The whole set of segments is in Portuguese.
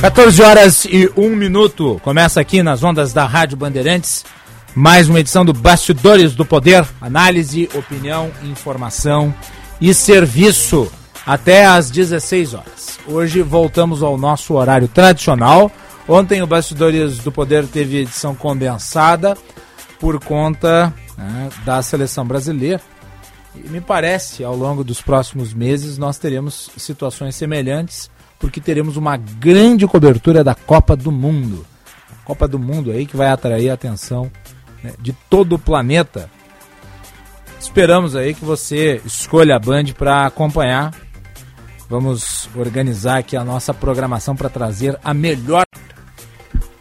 14 horas e 1 minuto. Começa aqui nas ondas da Rádio Bandeirantes. Mais uma edição do Bastidores do Poder. Análise, opinião, informação e serviço até às 16 horas. Hoje voltamos ao nosso horário tradicional. Ontem o Bastidores do Poder teve edição condensada por conta né, da seleção brasileira. E me parece, ao longo dos próximos meses, nós teremos situações semelhantes porque teremos uma grande cobertura da Copa do Mundo. Copa do Mundo aí que vai atrair a atenção né, de todo o planeta. Esperamos aí que você escolha a Band para acompanhar. Vamos organizar aqui a nossa programação para trazer a melhor.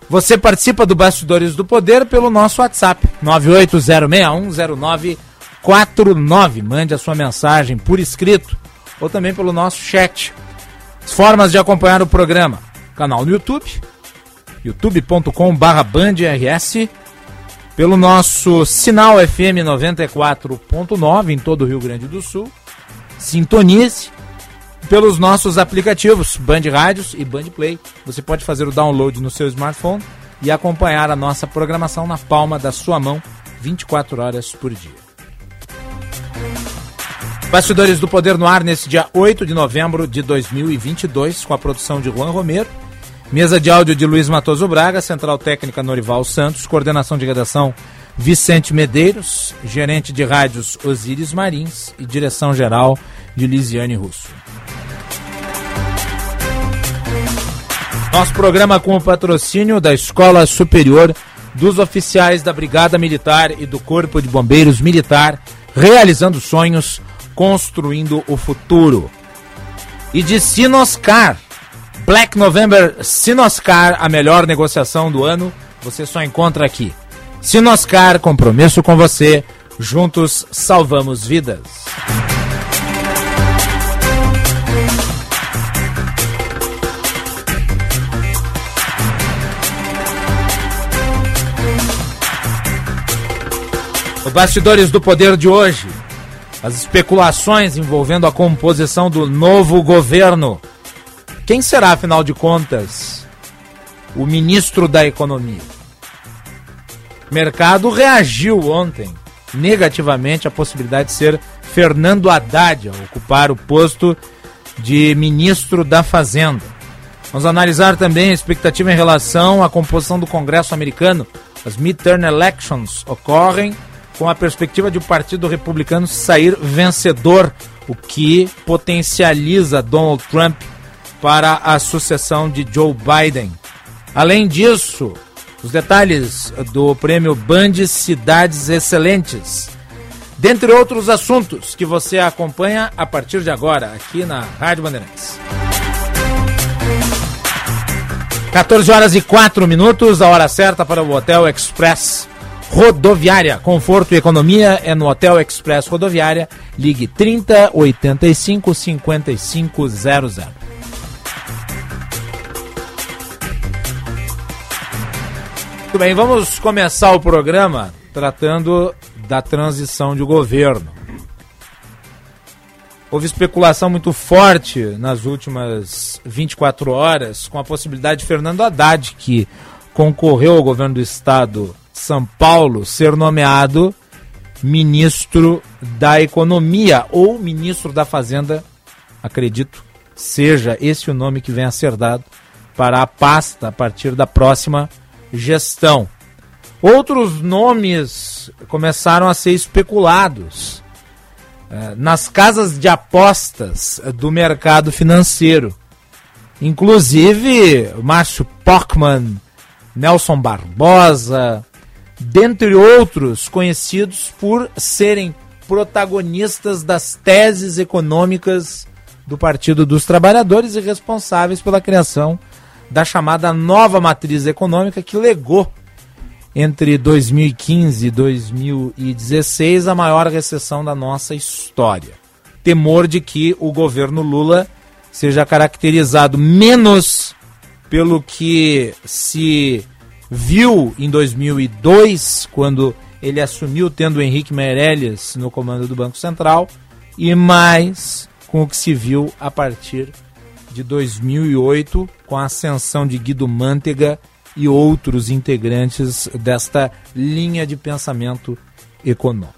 Você participa do Bastidores do Poder pelo nosso WhatsApp 980610949. Mande a sua mensagem por escrito ou também pelo nosso chat Formas de acompanhar o programa: canal no YouTube, youtube.com/bandrs, pelo nosso sinal FM 94.9 em todo o Rio Grande do Sul. Sintonize pelos nossos aplicativos Band Rádios e Band Play. Você pode fazer o download no seu smartphone e acompanhar a nossa programação na palma da sua mão 24 horas por dia. Bastidores do Poder no ar nesse dia 8 de novembro de 2022, com a produção de Juan Romero. Mesa de áudio de Luiz Matoso Braga, Central Técnica Norival Santos, coordenação de redação Vicente Medeiros, gerente de rádios Osíris Marins e direção geral de Lisiane Russo. Nosso programa com o patrocínio da Escola Superior dos Oficiais da Brigada Militar e do Corpo de Bombeiros Militar, realizando sonhos construindo o futuro. E de Sinoscar, Black November Sinoscar, a melhor negociação do ano, você só encontra aqui. Sinoscar, compromisso com você, juntos salvamos vidas. Os bastidores do poder de hoje as especulações envolvendo a composição do novo governo. Quem será, afinal de contas, o ministro da Economia? O mercado reagiu ontem negativamente à possibilidade de ser Fernando Haddad a ocupar o posto de ministro da Fazenda. Vamos analisar também a expectativa em relação à composição do Congresso americano. As midterm elections ocorrem com a perspectiva de o Partido Republicano sair vencedor, o que potencializa Donald Trump para a sucessão de Joe Biden. Além disso, os detalhes do prêmio Band Cidades Excelentes. Dentre outros assuntos que você acompanha a partir de agora, aqui na Rádio Bandeirantes. 14 horas e 4 minutos, a hora certa para o Hotel Express Rodoviária. Conforto e economia é no Hotel Express Rodoviária. Ligue 30 85 55 00. Muito bem, vamos começar o programa tratando da transição de governo. Houve especulação muito forte nas últimas 24 horas com a possibilidade de Fernando Haddad, que concorreu ao governo do estado são Paulo ser nomeado ministro da Economia ou ministro da Fazenda, acredito, seja esse o nome que venha a ser dado para a pasta a partir da próxima gestão. Outros nomes começaram a ser especulados eh, nas casas de apostas do mercado financeiro. Inclusive, Márcio Pockman, Nelson Barbosa, dentre outros conhecidos por serem protagonistas das teses econômicas do Partido dos Trabalhadores e responsáveis pela criação da chamada nova matriz econômica que legou entre 2015 e 2016 a maior recessão da nossa história. Temor de que o governo Lula seja caracterizado menos pelo que se viu em 2002, quando ele assumiu tendo Henrique Meirelles no comando do Banco Central, e mais com o que se viu a partir de 2008, com a ascensão de Guido Mantega e outros integrantes desta linha de pensamento econômico.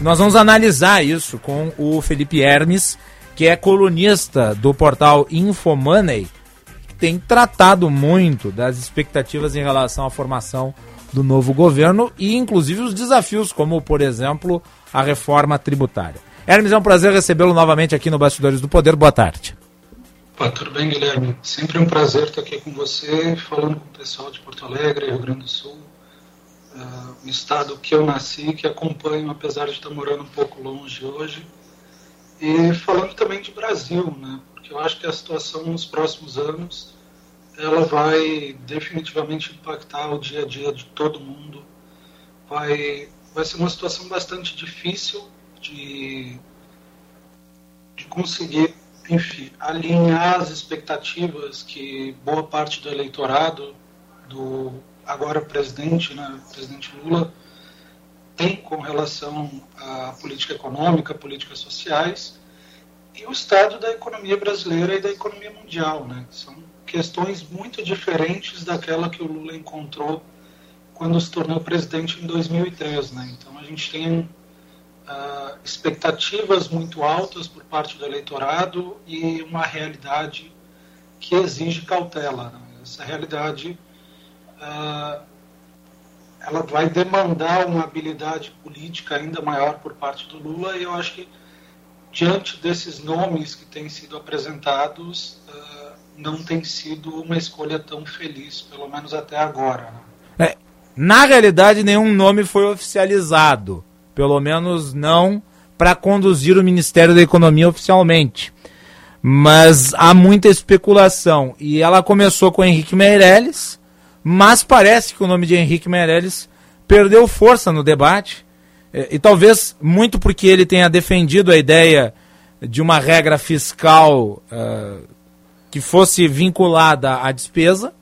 Nós vamos analisar isso com o Felipe Hermes, que é colunista do portal Infomoney, tem tratado muito das expectativas em relação à formação do novo governo e inclusive os desafios, como por exemplo a reforma tributária. Hermes, é um prazer recebê-lo novamente aqui no Bastidores do Poder. Boa tarde. Opa, tudo bem, Guilherme? Sempre um prazer estar aqui com você, falando com o pessoal de Porto Alegre, Rio Grande do Sul, uh, um estado que eu nasci, que acompanho, apesar de estar morando um pouco longe hoje. E falando também de Brasil, né? Porque eu acho que a situação nos próximos anos ela vai definitivamente impactar o dia a dia de todo mundo. Vai, vai ser uma situação bastante difícil de, de conseguir, enfim, alinhar as expectativas que boa parte do eleitorado do agora presidente, né, presidente Lula, tem com relação à política econômica, políticas sociais e o estado da economia brasileira e da economia mundial, né? São questões muito diferentes daquela que o Lula encontrou quando se tornou presidente em 2003, né? Então a gente tem uh, expectativas muito altas por parte do eleitorado e uma realidade que exige cautela. Né? Essa realidade uh, ela vai demandar uma habilidade política ainda maior por parte do Lula e eu acho que diante desses nomes que têm sido apresentados uh, não tem sido uma escolha tão feliz, pelo menos até agora. Né? É, na realidade, nenhum nome foi oficializado, pelo menos não para conduzir o Ministério da Economia oficialmente. Mas há muita especulação e ela começou com Henrique Meirelles, mas parece que o nome de Henrique Meirelles perdeu força no debate, é, e talvez muito porque ele tenha defendido a ideia de uma regra fiscal uh, que fosse vinculada à despesa,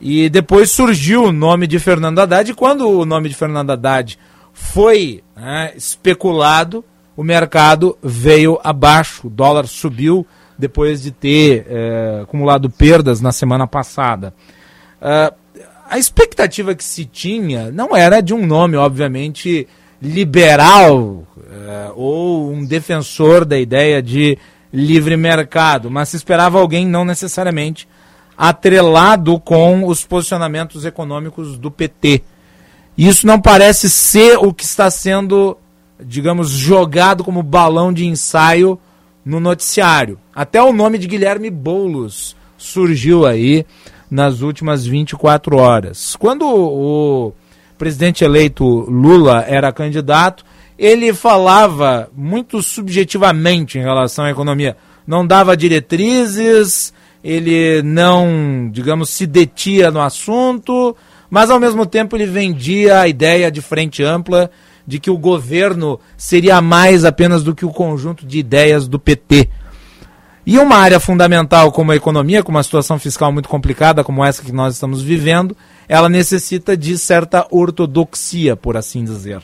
e depois surgiu o nome de Fernando Haddad, e quando o nome de Fernando Haddad foi né, especulado, o mercado veio abaixo, o dólar subiu depois de ter é, acumulado perdas na semana passada. Uh, a expectativa que se tinha não era de um nome, obviamente, liberal uh, ou um defensor da ideia de livre mercado, mas se esperava alguém não necessariamente atrelado com os posicionamentos econômicos do PT. Isso não parece ser o que está sendo, digamos, jogado como balão de ensaio no noticiário. Até o nome de Guilherme Boulos surgiu aí nas últimas 24 horas. Quando o presidente eleito Lula era candidato, ele falava muito subjetivamente em relação à economia. Não dava diretrizes, ele não, digamos, se detia no assunto, mas ao mesmo tempo ele vendia a ideia de frente ampla de que o governo seria mais apenas do que o conjunto de ideias do PT. E uma área fundamental como a economia, com uma situação fiscal muito complicada como essa que nós estamos vivendo, ela necessita de certa ortodoxia, por assim dizer.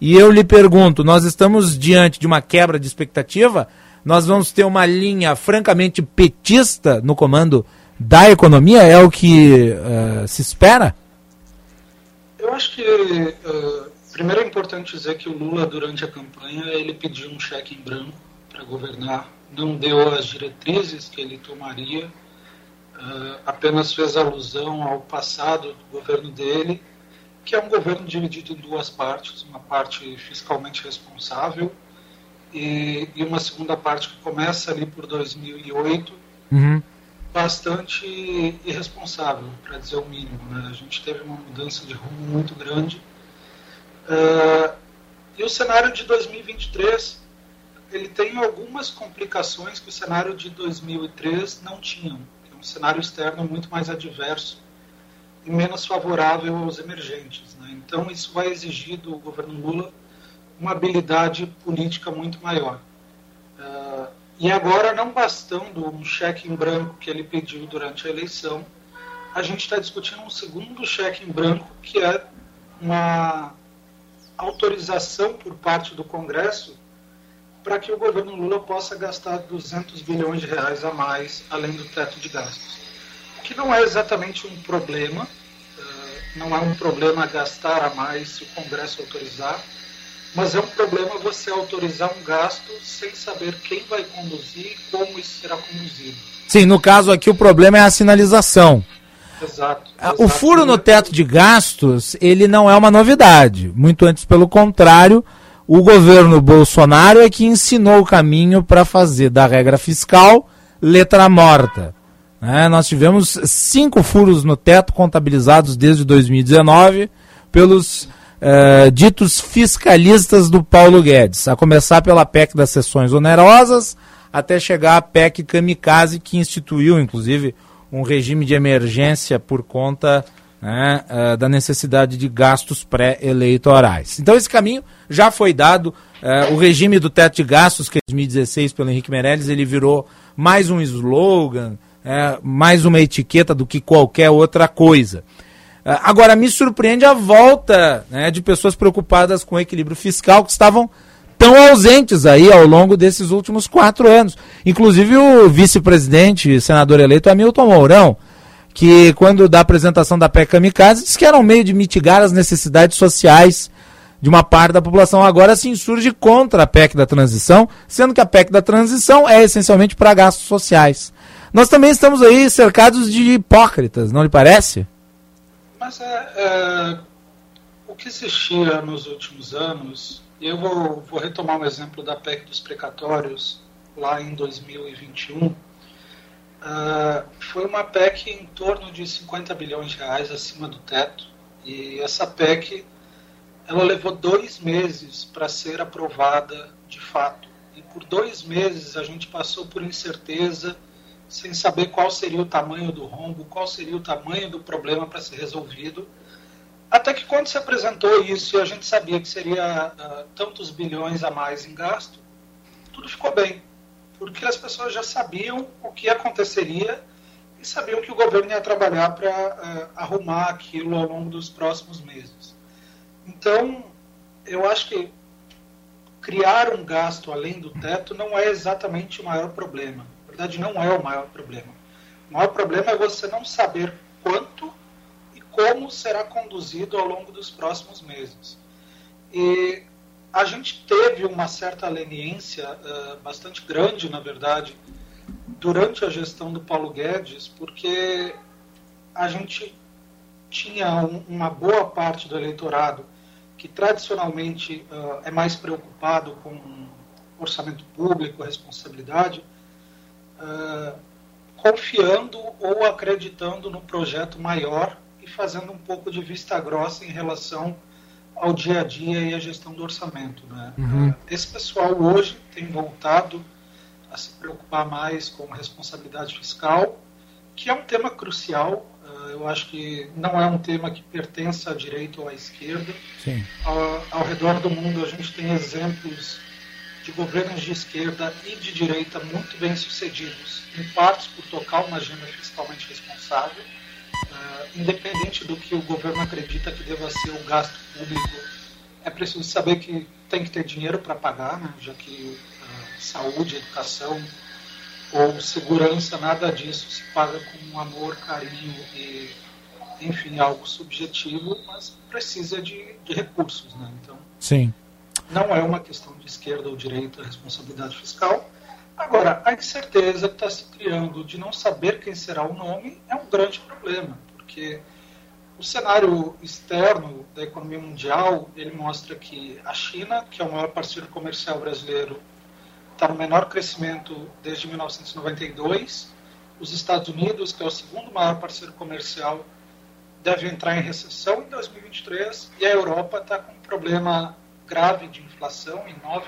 E eu lhe pergunto, nós estamos diante de uma quebra de expectativa? Nós vamos ter uma linha francamente petista no comando da economia? É o que uh, se espera? Eu acho que uh, primeiro é importante dizer que o Lula durante a campanha ele pediu um cheque em branco para governar não deu as diretrizes que ele tomaria, uh, apenas fez alusão ao passado do governo dele, que é um governo dividido em duas partes, uma parte fiscalmente responsável e, e uma segunda parte que começa ali por 2008, uhum. bastante irresponsável, para dizer o mínimo. Né? A gente teve uma mudança de rumo muito grande. Uh, e o cenário de 2023 ele tem algumas complicações que o cenário de 2003 não tinha. Um cenário externo muito mais adverso e menos favorável aos emergentes. Né? Então, isso vai exigir do governo Lula uma habilidade política muito maior. Uh, e agora, não bastando um cheque em branco que ele pediu durante a eleição, a gente está discutindo um segundo cheque em branco, que é uma autorização por parte do Congresso para que o governo Lula possa gastar 200 bilhões de reais a mais, além do teto de gastos. O que não é exatamente um problema, eh, não é um problema gastar a mais se o Congresso autorizar, mas é um problema você autorizar um gasto sem saber quem vai conduzir e como isso será conduzido. Sim, no caso aqui o problema é a sinalização. Exato, ah, O furo no teto de gastos, ele não é uma novidade. Muito antes, pelo contrário, o governo Bolsonaro é que ensinou o caminho para fazer da regra fiscal letra morta. É, nós tivemos cinco furos no teto contabilizados desde 2019 pelos uh, ditos fiscalistas do Paulo Guedes, a começar pela PEC das sessões onerosas, até chegar à PEC Kamikaze, que instituiu, inclusive, um regime de emergência por conta né, uh, da necessidade de gastos pré-eleitorais. Então, esse caminho já foi dado. Uh, o regime do teto de gastos, que em 2016 pelo Henrique Meirelles, ele virou mais um slogan, mais uma etiqueta do que qualquer outra coisa. Agora, me surpreende a volta né, de pessoas preocupadas com o equilíbrio fiscal que estavam tão ausentes aí ao longo desses últimos quatro anos. Inclusive o vice-presidente, senador eleito Hamilton Mourão, que quando da apresentação da PEC Kamikaze disse que era um meio de mitigar as necessidades sociais de uma parte da população. Agora se insurge contra a PEC da transição, sendo que a PEC da transição é essencialmente para gastos sociais. Nós também estamos aí cercados de hipócritas, não lhe parece? Mas é, é, o que existia nos últimos anos, e eu vou, vou retomar o um exemplo da PEC dos precatórios, lá em 2021, é, foi uma PEC em torno de 50 bilhões de reais acima do teto, e essa PEC ela levou dois meses para ser aprovada de fato. E por dois meses a gente passou por incerteza sem saber qual seria o tamanho do rombo, qual seria o tamanho do problema para ser resolvido. Até que quando se apresentou isso e a gente sabia que seria uh, tantos bilhões a mais em gasto, tudo ficou bem, porque as pessoas já sabiam o que aconteceria e sabiam que o governo ia trabalhar para uh, arrumar aquilo ao longo dos próximos meses. Então, eu acho que criar um gasto além do teto não é exatamente o maior problema verdade, não é o maior problema. O maior problema é você não saber quanto e como será conduzido ao longo dos próximos meses. E a gente teve uma certa leniência, uh, bastante grande, na verdade, durante a gestão do Paulo Guedes, porque a gente tinha um, uma boa parte do eleitorado que tradicionalmente uh, é mais preocupado com orçamento público, responsabilidade, uh, confiando ou acreditando no projeto maior e fazendo um pouco de vista grossa em relação ao dia a dia e à gestão do orçamento. Né? Uhum. Uh, esse pessoal hoje tem voltado a se preocupar mais com responsabilidade fiscal, que é um tema crucial. Uh, eu acho que não é um tema que pertence à direita ou à esquerda. Ao, ao redor do mundo a gente tem exemplos de governos de esquerda e de direita muito bem sucedidos, em partes por tocar uma agenda fiscalmente responsável, independente do que o governo acredita que deva ser o gasto público, é preciso saber que tem que ter dinheiro para pagar, né, já que uh, saúde, educação ou segurança, nada disso se paga com amor, carinho e, enfim, algo subjetivo, mas precisa de, de recursos, né? Então, Sim. Não é uma questão de esquerda ou direita a responsabilidade fiscal. Agora, a incerteza que está se criando de não saber quem será o nome é um grande problema, porque o cenário externo da economia mundial ele mostra que a China, que é o maior parceiro comercial brasileiro, está no menor crescimento desde 1992. Os Estados Unidos, que é o segundo maior parceiro comercial, deve entrar em recessão em 2023 e a Europa está com um problema grave de inflação, em 9,1%,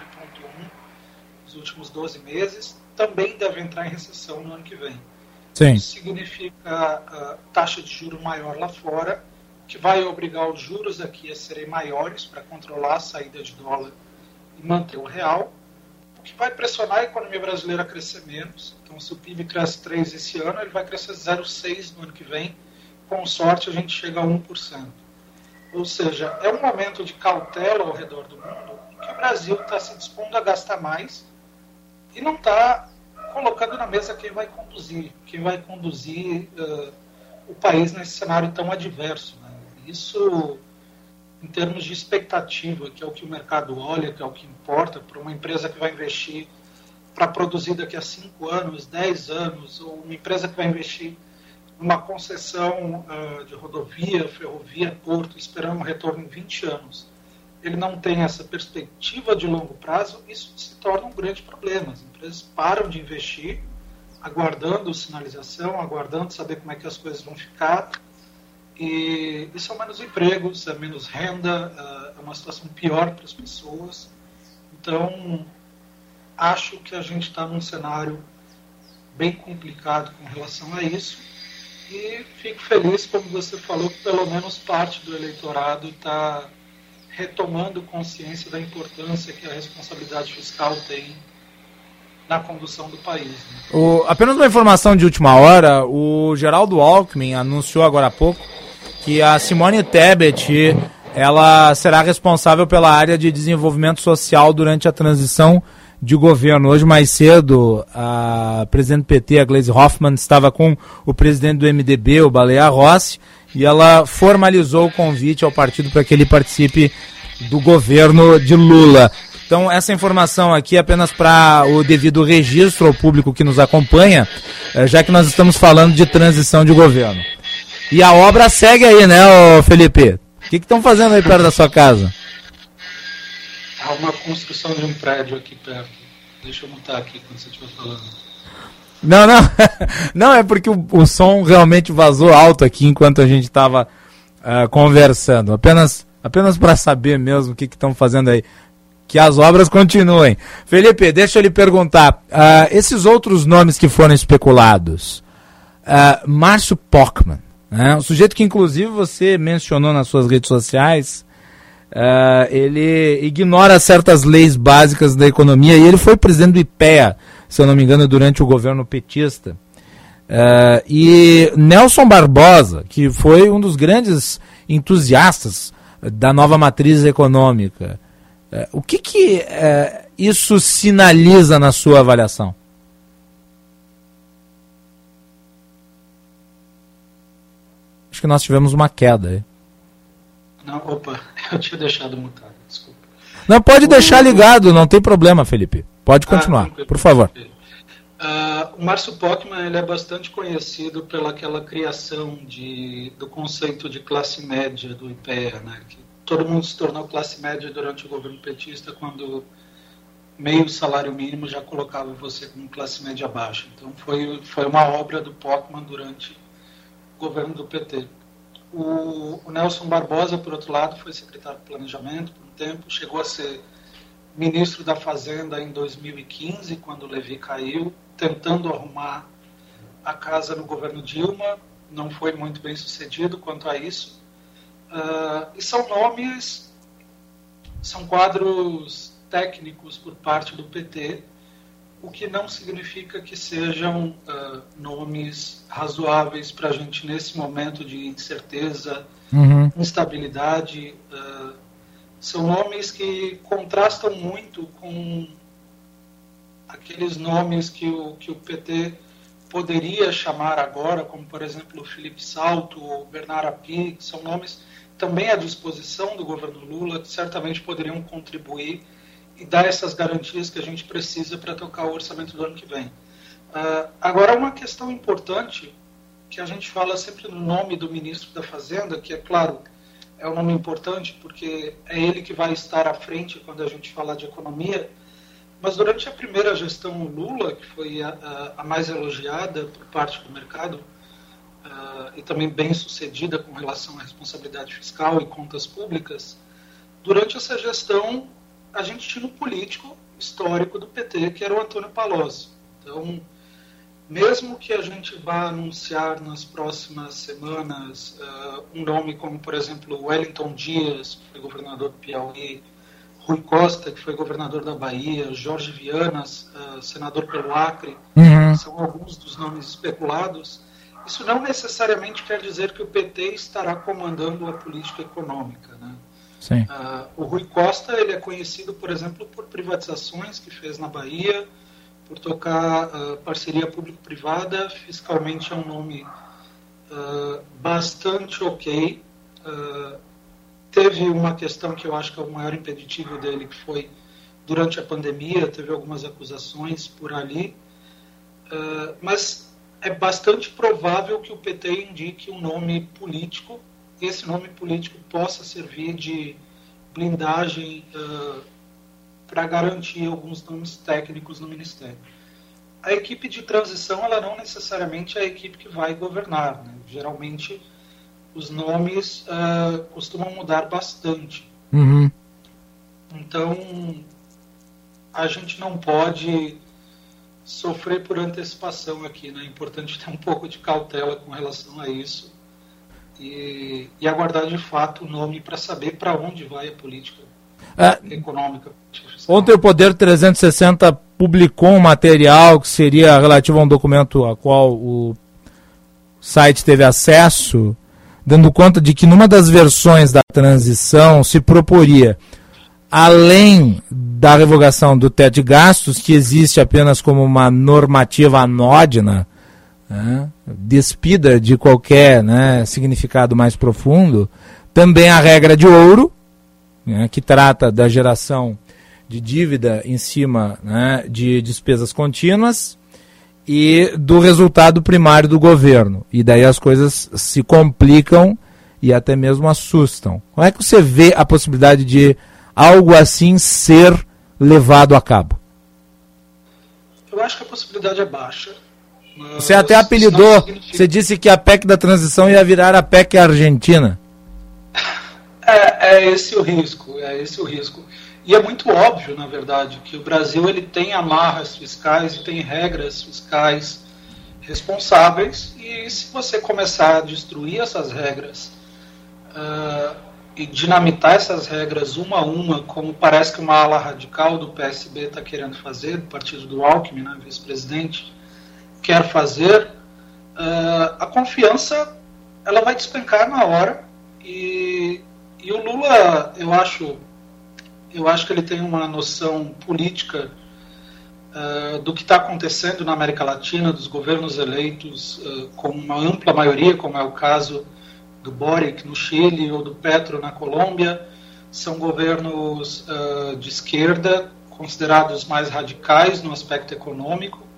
nos últimos 12 meses, também deve entrar em recessão no ano que vem. Sim. Significa uh, taxa de juro maior lá fora, que vai obrigar os juros aqui a serem maiores para controlar a saída de dólar e manter o real, o que vai pressionar a economia brasileira a crescer menos. Então, se o PIB cresce 3 esse ano, ele vai crescer 0,6 no ano que vem. Com sorte, a gente chega a 1%. Ou seja, é um momento de cautela ao redor do mundo em que o Brasil está se dispondo a gastar mais e não está colocando na mesa quem vai conduzir, quem vai conduzir uh, o país nesse cenário tão adverso. Né? Isso, em termos de expectativa, que é o que o mercado olha, que é o que importa para uma empresa que vai investir para produzir daqui a 5 anos, 10 anos, ou uma empresa que vai investir numa concessão uh, de rodovia, ferrovia, porto, esperando um retorno em 20 anos, ele não tem essa perspectiva de longo prazo, isso se torna um grande problema. As empresas param de investir, aguardando sinalização, aguardando saber como é que as coisas vão ficar. E isso é menos empregos, é menos renda, ah, é uma situação pior para as pessoas. Então, acho que a gente está num cenário bem complicado com relação a isso. E fico feliz, como você falou, que pelo menos parte do eleitorado está retomando consciência da importância que a responsabilidade fiscal tem na condução do país. Né? O, apenas uma informação de última hora, o Geraldo Alckmin anunciou agora há pouco que a Simone Tebet ela será responsável pela área de desenvolvimento social durante a transição de governo. Hoje, mais cedo, a presidente do PT, a Gleisi Hoffmann, estava com o presidente do MDB, o Baleia Rossi, e ela formalizou o convite ao partido para que ele participe do governo de Lula. Então, essa informação aqui é apenas para o devido registro ao público que nos acompanha, eh, já que nós estamos falando de transição de governo. E a obra segue aí, né, Felipe? O que estão fazendo aí perto da sua casa? Há uma construção de um prédio aqui perto. Deixa eu montar aqui quando você estiver falando. Não, não. Não, é porque o, o som realmente vazou alto aqui enquanto a gente estava uh, ah, conversando. Apenas, apenas para saber mesmo o que estão fazendo aí. Que as obras continuem. Felipe, deixa eu lhe perguntar. Uh, esses outros nomes que foram especulados. Uh, Márcio Pockman, né? o sujeito que inclusive você mencionou nas suas redes sociais, Uh, ele ignora certas leis básicas da economia e ele foi presidente do IPEA, se eu não me engano, durante o governo petista. E Nelson Barbosa, que foi um dos grandes entusiastas da nova matriz econômica, o que, que isso sinaliza na sua avaliação? Acho que nós tivemos uma queda aí. Não, opa, eu tinha deixado mutado, desculpa. Não, pode deixar ligado, não tem problema, Felipe. Pode ah, continuar, ah, por favor. Uh, o Márcio Pockmann ele é bastante conhecido pela aquela criação de, do conceito de classe média do IPEA, né? que todo mundo se tornou classe média durante o governo petista quando meio salário mínimo já colocava você como classe média baixa. Então foi, foi uma obra do Pockmann durante o governo do PT. O, o, Nelson Barbosa, por outro lado, foi secretário de Planejamento por um tempo, chegou a ser ministro da Fazenda em 2015, quando o Levi caiu, tentando arrumar a casa no governo Dilma, não foi muito bem sucedido quanto a isso. Uh, e são nomes, são quadros técnicos por parte do PT, o que não significa que sejam uh, nomes razoáveis para a gente nesse momento de incerteza, uhum. instabilidade. Uh, são nomes que contrastam muito com aqueles nomes que o, que o PT poderia chamar agora, como por exemplo o Felipe Salto ou Bernard Api, que são nomes também à disposição do governo Lula, certamente poderiam contribuir e dar essas garantias que a gente precisa para tocar o orçamento do ano que vem. Uh, agora, uma questão importante, que a gente fala sempre no nome do ministro da Fazenda, que é claro, é um nome importante porque é ele que vai estar à frente quando a gente falar de economia, mas durante a primeira gestão Lula, que foi a, a mais elogiada por parte do mercado, uh, e também bem sucedida com relação à responsabilidade fiscal e contas públicas, durante essa gestão a gente tinha um político histórico do PT, que era o Antônio Palocci. Então, mesmo que a gente vá anunciar nas próximas semanas uh, um nome como, por exemplo, Wellington Dias, que foi governador do Piauí, Rui Costa, que foi governador da Bahia, Jorge Vianas, uh, senador pelo Acre, uhum. são alguns dos nomes especulados. Isso não necessariamente quer dizer que o PT estará comandando a política econômica. Né? Sim. Uh, o Rui Costa ele é conhecido, por exemplo, por privatizações que fez na Bahia, por tocar uh, parceria público-privada. Fiscalmente é um nome uh, bastante ok. teve uma questão que eu acho que é o maior impeditivo dele, que foi durante a pandemia, teve algumas acusações por ali. mas é bastante provável que o PT indique um nome político esse nome político possa servir de blindagem uh, para garantir alguns nomes técnicos no Ministério. A equipe de transição, ela não necessariamente é a equipe que vai governar. Né? Geralmente, os nomes uh, costumam mudar bastante. Uhum. Então, a gente não pode sofrer por antecipação aqui. Né? É importante ter um pouco de cautela com relação a isso e, e aguardar de fato o nome para saber para onde vai a política é, econômica. Ontem o Poder 360 publicou um material que seria relativo a um documento a qual o site teve acesso, dando conta de que numa das versões da transição se proporia, além da revogação do teto de gastos, que existe apenas como uma normativa anódina, né, despida de qualquer né, significado mais profundo, também a regra de ouro, né, que trata da geração de dívida em cima né, de despesas contínuas e do resultado primário do governo. E daí as coisas se complicam e até mesmo assustam. Como é que você vê a possibilidade de algo assim ser levado a cabo? Eu acho que a possibilidade é baixa você até apelidou, você disse que a PEC da transição ia virar a PEC argentina. É, é esse o risco, é esse o risco. E é muito óbvio, na verdade, que o Brasil ele tem amarras fiscais e tem regras fiscais responsáveis, e se você começar a destruir essas regras uh, e dinamitar essas regras uma a uma, como parece que uma ala radical do PSB está querendo fazer, do partido do Alckmin, né, vice-presidente, quer fazer, uh, a confiança ela vai despencar na hora e, e o Lula, eu acho, eu acho que ele tem uma noção política uh, do que está acontecendo na América Latina, dos governos eleitos uh, com uma ampla maioria, como é o caso do Boric no Chile ou do Petro na Colômbia, são governos de esquerda considerados mais radicais no aspecto econômico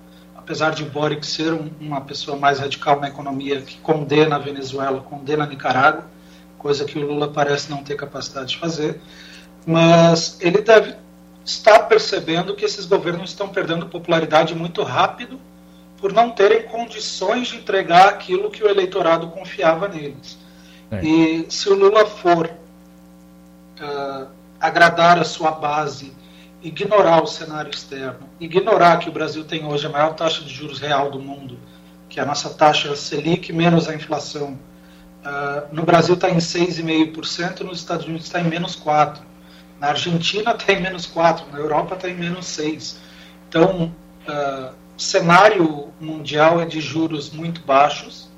apesar de Boric ser um, uma pessoa mais radical na economia, que condena a Venezuela, condena a Nicarágua, coisa que o Lula parece não ter capacidade de fazer, mas ele deve estar percebendo que esses governos estão perdendo popularidade muito rápido por não terem condições de entregar aquilo que o eleitorado confiava neles. É. E se o Lula for uh, agradar a sua base ignorar o cenário externo, ignorar que o Brasil tem hoje a maior taxa de juros real do mundo, que é a nossa taxa Selic menos a inflação. Uh, no Brasil está em 6,5%, nos Estados Unidos está em menos 4%. Na Argentina está em menos 4%, na Europa está em menos 6%. Então, uh, o cenário mundial é de juros muito baixos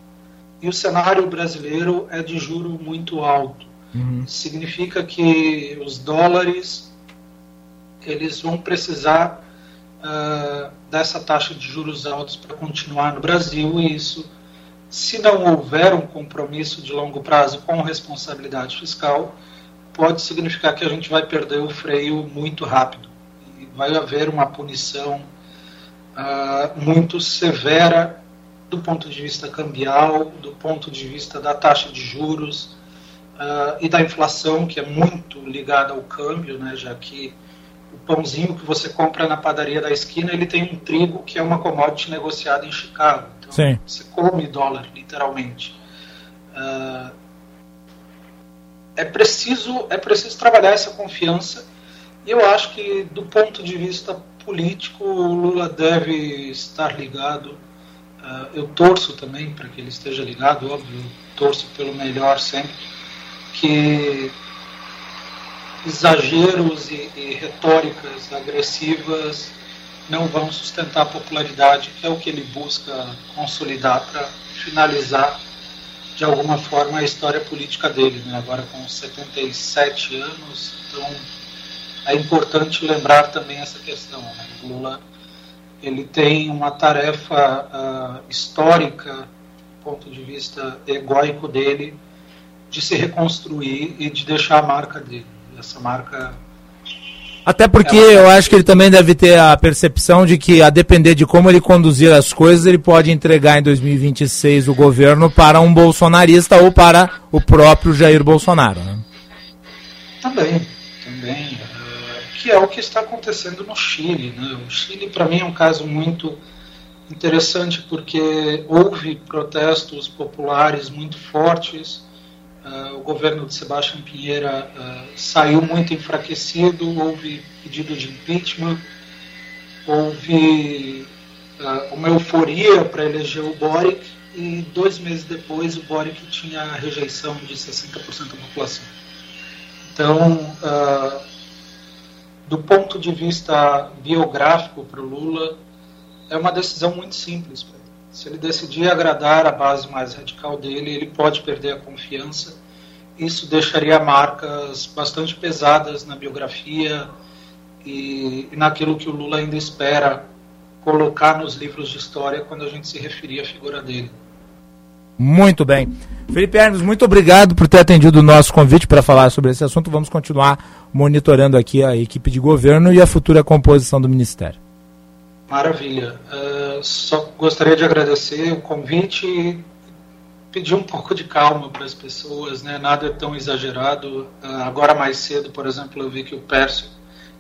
e o cenário brasileiro é de juro muito alto. Uhum. Significa que os dólares eles vão precisar uh, dessa taxa de juros altos para continuar no Brasil e isso, se não houver um compromisso de longo prazo com responsabilidade fiscal, pode significar que a gente vai perder o freio muito rápido e vai haver uma punição uh, muito severa do ponto de vista cambial, do ponto de vista da taxa de juros uh, e da inflação, que é muito ligada ao câmbio, né, já que o pãozinho que você compra na padaria da esquina, ele tem um trigo que é uma commodity negociada em Chicago. Então, Sim. você come dólar, literalmente. Uh, é preciso é preciso trabalhar essa confiança eu acho que, do ponto de vista político, o Lula deve estar ligado. Uh, eu torço também para que ele esteja ligado, óbvio, torço pelo melhor sempre, que exageros e, e retóricas agressivas não vão sustentar a popularidade, que é o que ele busca consolidar para finalizar de alguma forma a história política dele, né? agora com 77 anos. Então é importante lembrar também essa questão. Né? Lula ele tem uma tarefa uh, histórica, do ponto de vista egóico dele, de se reconstruir e de deixar a marca dele. Essa marca até porque é eu acho que ele também deve ter a percepção de que, a depender de como ele conduzir as coisas, ele pode entregar em 2026 o governo para um bolsonarista ou para o próprio Jair Bolsonaro. Né? Também, também. Que é o que está acontecendo no Chile. Né? O Chile, para mim, é um caso muito interessante porque houve protestos populares muito fortes Uh, o governo de Sebastião Pinheira uh, saiu muito enfraquecido, houve pedido de impeachment, houve uh, uma euforia para eleger o Boric e dois meses depois o Boric tinha a rejeição de 60% da população. Então, do ponto de vista biográfico para o Lula, é uma decisão muito simples. Se ele decidir agradar a base mais radical dele, ele pode perder a confiança. Isso deixaria marcas bastante pesadas na biografia e, e naquilo que o Lula ainda espera colocar nos livros de história quando a gente se referir à figura dele. Muito bem. Felipe Hermes, muito obrigado por ter atendido o nosso convite para falar sobre esse assunto. Vamos continuar monitorando aqui a equipe de governo e a futura composição do Ministério. Maravilha. Uh, só gostaria de agradecer o convite e pedir um pouco de calma para as pessoas, né? Nada é tão exagerado. Uh, agora mais cedo, por exemplo, eu vi que o Pércio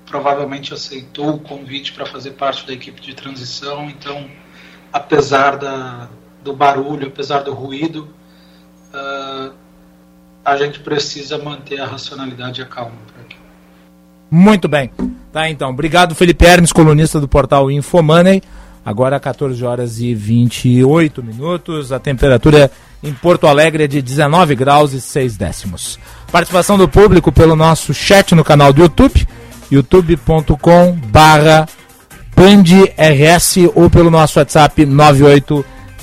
provavelmente aceitou o convite para fazer parte da equipe de transição. Então, apesar da, do barulho, apesar do ruído, uh, a gente precisa manter a racionalidade e a calma. Muito bem. Tá, então. Obrigado, Felipe Hermes, colunista do portal Infomoney. Agora 14 horas e 28 minutos. A temperatura em Porto Alegre é de 19 graus e 6 décimos. Participação do público pelo nosso chat no canal do YouTube, youtube.com barra ou pelo nosso WhatsApp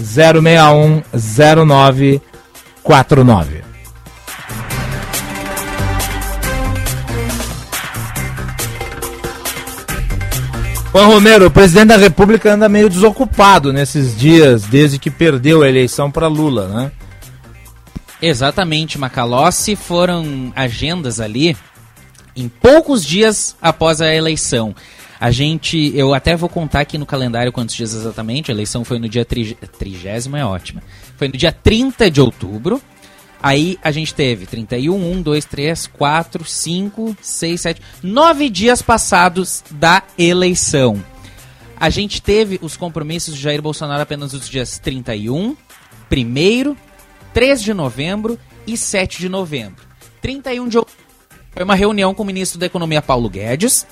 980610949. Juan Romero, o presidente da República anda meio desocupado nesses dias, desde que perdeu a eleição para Lula, né? Exatamente, Macalossi. Foram agendas ali em poucos dias após a eleição. A gente, eu até vou contar aqui no calendário quantos dias exatamente. A eleição foi no dia trigésimo, é ótima. Foi no dia 30 de outubro. Aí a gente teve 31, 1, 2, 3, 4, 5, 6, 7, 9 dias passados da eleição. A gente teve os compromissos de Jair Bolsonaro apenas nos dias 31, 1, 3 de novembro e 7 de novembro. 31 de outubro foi uma reunião com o ministro da Economia Paulo Guedes,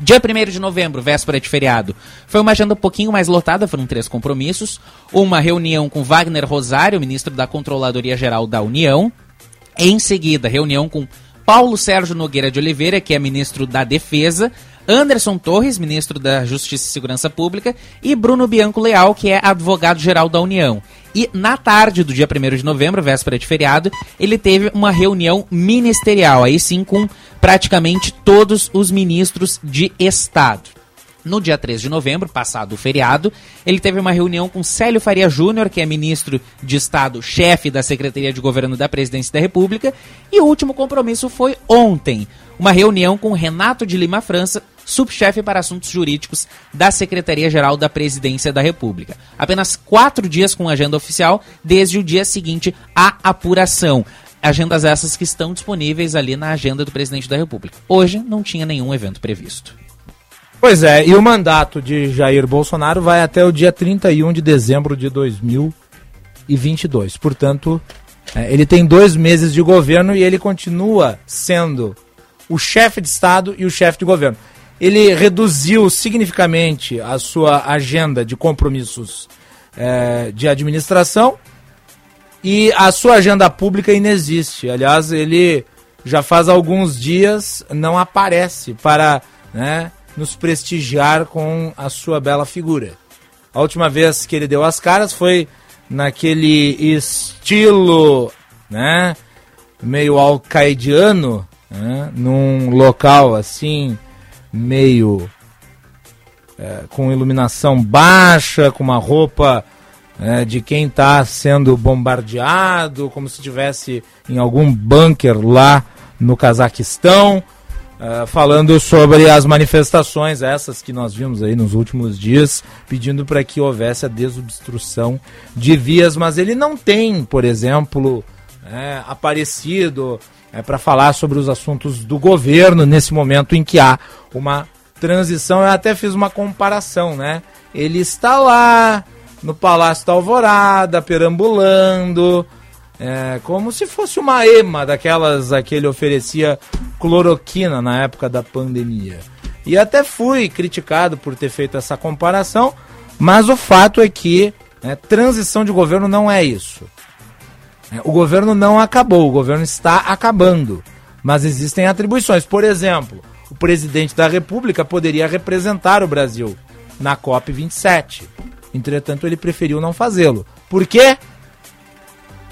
Dia 1 de novembro, véspera de feriado, foi uma agenda um pouquinho mais lotada, foram três compromissos. Uma reunião com Wagner Rosário, ministro da Controladoria Geral da União. Em seguida, reunião com Paulo Sérgio Nogueira de Oliveira, que é ministro da Defesa. Anderson Torres, ministro da Justiça e Segurança Pública, e Bruno Bianco Leal, que é advogado-geral da União. E na tarde do dia 1 de novembro, véspera de feriado, ele teve uma reunião ministerial, aí sim com praticamente todos os ministros de Estado. No dia 3 de novembro, passado o feriado, ele teve uma reunião com Célio Faria Júnior, que é ministro de Estado, chefe da Secretaria de Governo da Presidência da República, e o último compromisso foi ontem, uma reunião com Renato de Lima França, subchefe para assuntos jurídicos da Secretaria-Geral da Presidência da República. Apenas quatro dias com agenda oficial, desde o dia seguinte à apuração. Agendas essas que estão disponíveis ali na agenda do presidente da República. Hoje não tinha nenhum evento previsto. Pois é, e o mandato de Jair Bolsonaro vai até o dia 31 de dezembro de 2022. Portanto, é, ele tem dois meses de governo e ele continua sendo o chefe de Estado e o chefe de governo. Ele reduziu significativamente a sua agenda de compromissos é, de administração e a sua agenda pública inexiste. Aliás, ele já faz alguns dias não aparece para né, nos prestigiar com a sua bela figura. A última vez que ele deu as caras foi naquele estilo, né, meio alcaidiano, né, num local assim, meio é, com iluminação baixa, com uma roupa é, de quem está sendo bombardeado, como se estivesse em algum bunker lá no Cazaquistão, é, falando sobre as manifestações, essas que nós vimos aí nos últimos dias, pedindo para que houvesse a desobstrução de vias, mas ele não tem, por exemplo, é, aparecido é, para falar sobre os assuntos do governo nesse momento em que há uma transição. Eu até fiz uma comparação, né? Ele está lá no Palácio da Alvorada, perambulando, é, como se fosse uma ema daquelas a que ele oferecia cloroquina na época da pandemia. E até fui criticado por ter feito essa comparação, mas o fato é que né, transição de governo não é isso. É, o governo não acabou, o governo está acabando. Mas existem atribuições. Por exemplo, o presidente da República poderia representar o Brasil na COP27. Entretanto, ele preferiu não fazê-lo. Por quê?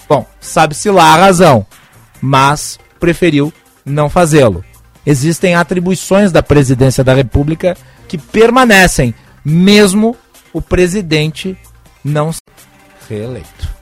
Bom, sabe-se lá a razão, mas preferiu não fazê-lo. Existem atribuições da presidência da República que permanecem, mesmo o presidente não reeleito.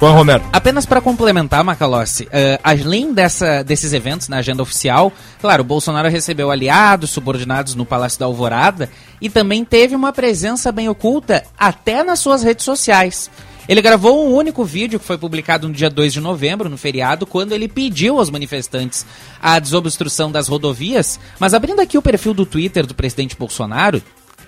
Juan Romero. Apenas para complementar, Macalossi, uh, além dessa, desses eventos na agenda oficial, claro, o Bolsonaro recebeu aliados, subordinados no Palácio da Alvorada e também teve uma presença bem oculta até nas suas redes sociais. Ele gravou um único vídeo que foi publicado no dia 2 de novembro, no feriado, quando ele pediu aos manifestantes a desobstrução das rodovias. Mas abrindo aqui o perfil do Twitter do presidente Bolsonaro,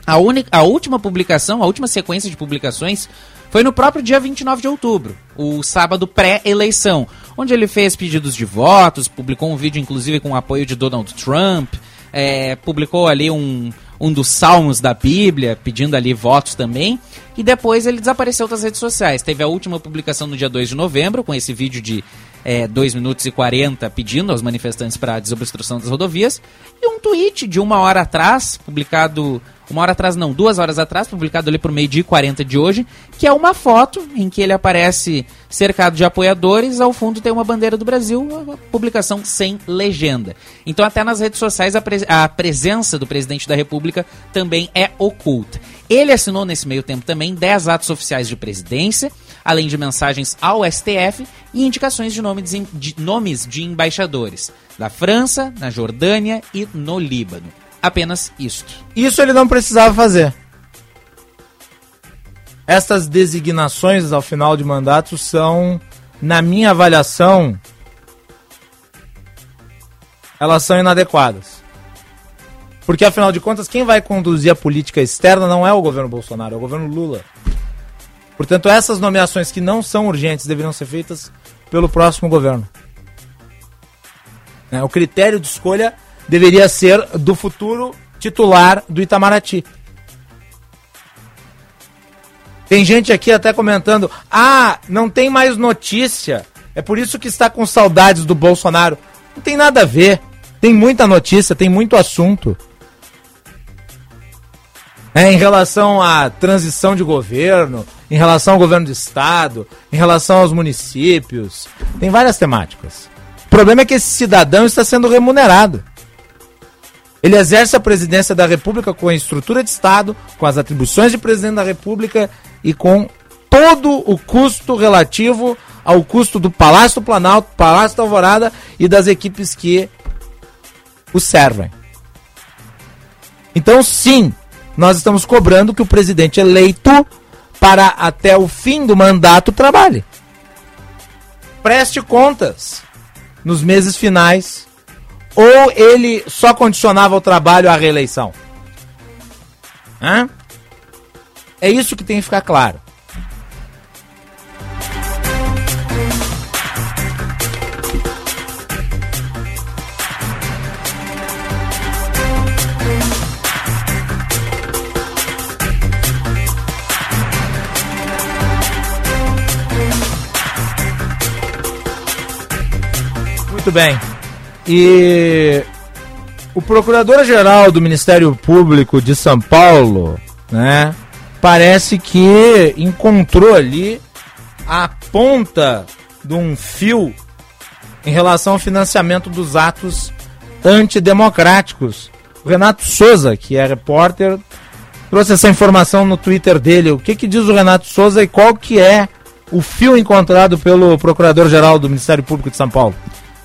a, a última publicação, a última sequência de publicações foi no próprio dia 29 de outubro, o sábado pré-eleição, onde ele fez pedidos de votos, publicou um vídeo inclusive com o apoio de Donald Trump, é, publicou ali um, um dos salmos da Bíblia, pedindo ali votos também, e depois ele desapareceu das redes sociais. Teve a última publicação no dia 2 de novembro, com esse vídeo de é, 2 minutos e 40 pedindo aos manifestantes para desobstrução das rodovias, e um tweet de uma hora atrás, publicado uma hora atrás, não, duas horas atrás, publicado ali por meio-dia 40 de hoje, que é uma foto em que ele aparece cercado de apoiadores, ao fundo tem uma bandeira do Brasil, uma publicação sem legenda. Então, até nas redes sociais, a, a presença do presidente da República também é oculta. Ele assinou nesse meio tempo também 10 atos oficiais de presidência, além de mensagens ao STF e indicações de nomes de, nomes de embaixadores da França, na Jordânia e no Líbano apenas isto. Isso ele não precisava fazer. Estas designações ao final de mandato são, na minha avaliação, elas são inadequadas. Porque afinal de contas, quem vai conduzir a política externa não é o governo Bolsonaro, é o governo Lula. Portanto, essas nomeações que não são urgentes deveriam ser feitas pelo próximo governo. É, o critério de escolha deveria ser do futuro titular do Itamaraty. Tem gente aqui até comentando: ah, não tem mais notícia. É por isso que está com saudades do Bolsonaro. Não tem nada a ver. Tem muita notícia, tem muito assunto. É, em relação à transição de governo, em relação ao governo do estado, em relação aos municípios. Tem várias temáticas. O problema é que esse cidadão está sendo remunerado. Ele exerce a presidência da República com a estrutura de Estado, com as atribuições de presidente da República e com todo o custo relativo ao custo do Palácio do Planalto, Palácio da Alvorada e das equipes que o servem. Então, sim, nós estamos cobrando que o presidente eleito, para até o fim do mandato, trabalhe. Preste contas nos meses finais ou ele só condicionava o trabalho à reeleição? Hã? É isso que tem que ficar claro. Muito bem. E o Procurador-Geral do Ministério Público de São Paulo, né, parece que encontrou ali a ponta de um fio em relação ao financiamento dos atos antidemocráticos. O Renato Souza, que é repórter, trouxe essa informação no Twitter dele. O que, que diz o Renato Souza e qual que é o fio encontrado pelo Procurador-Geral do Ministério Público de São Paulo?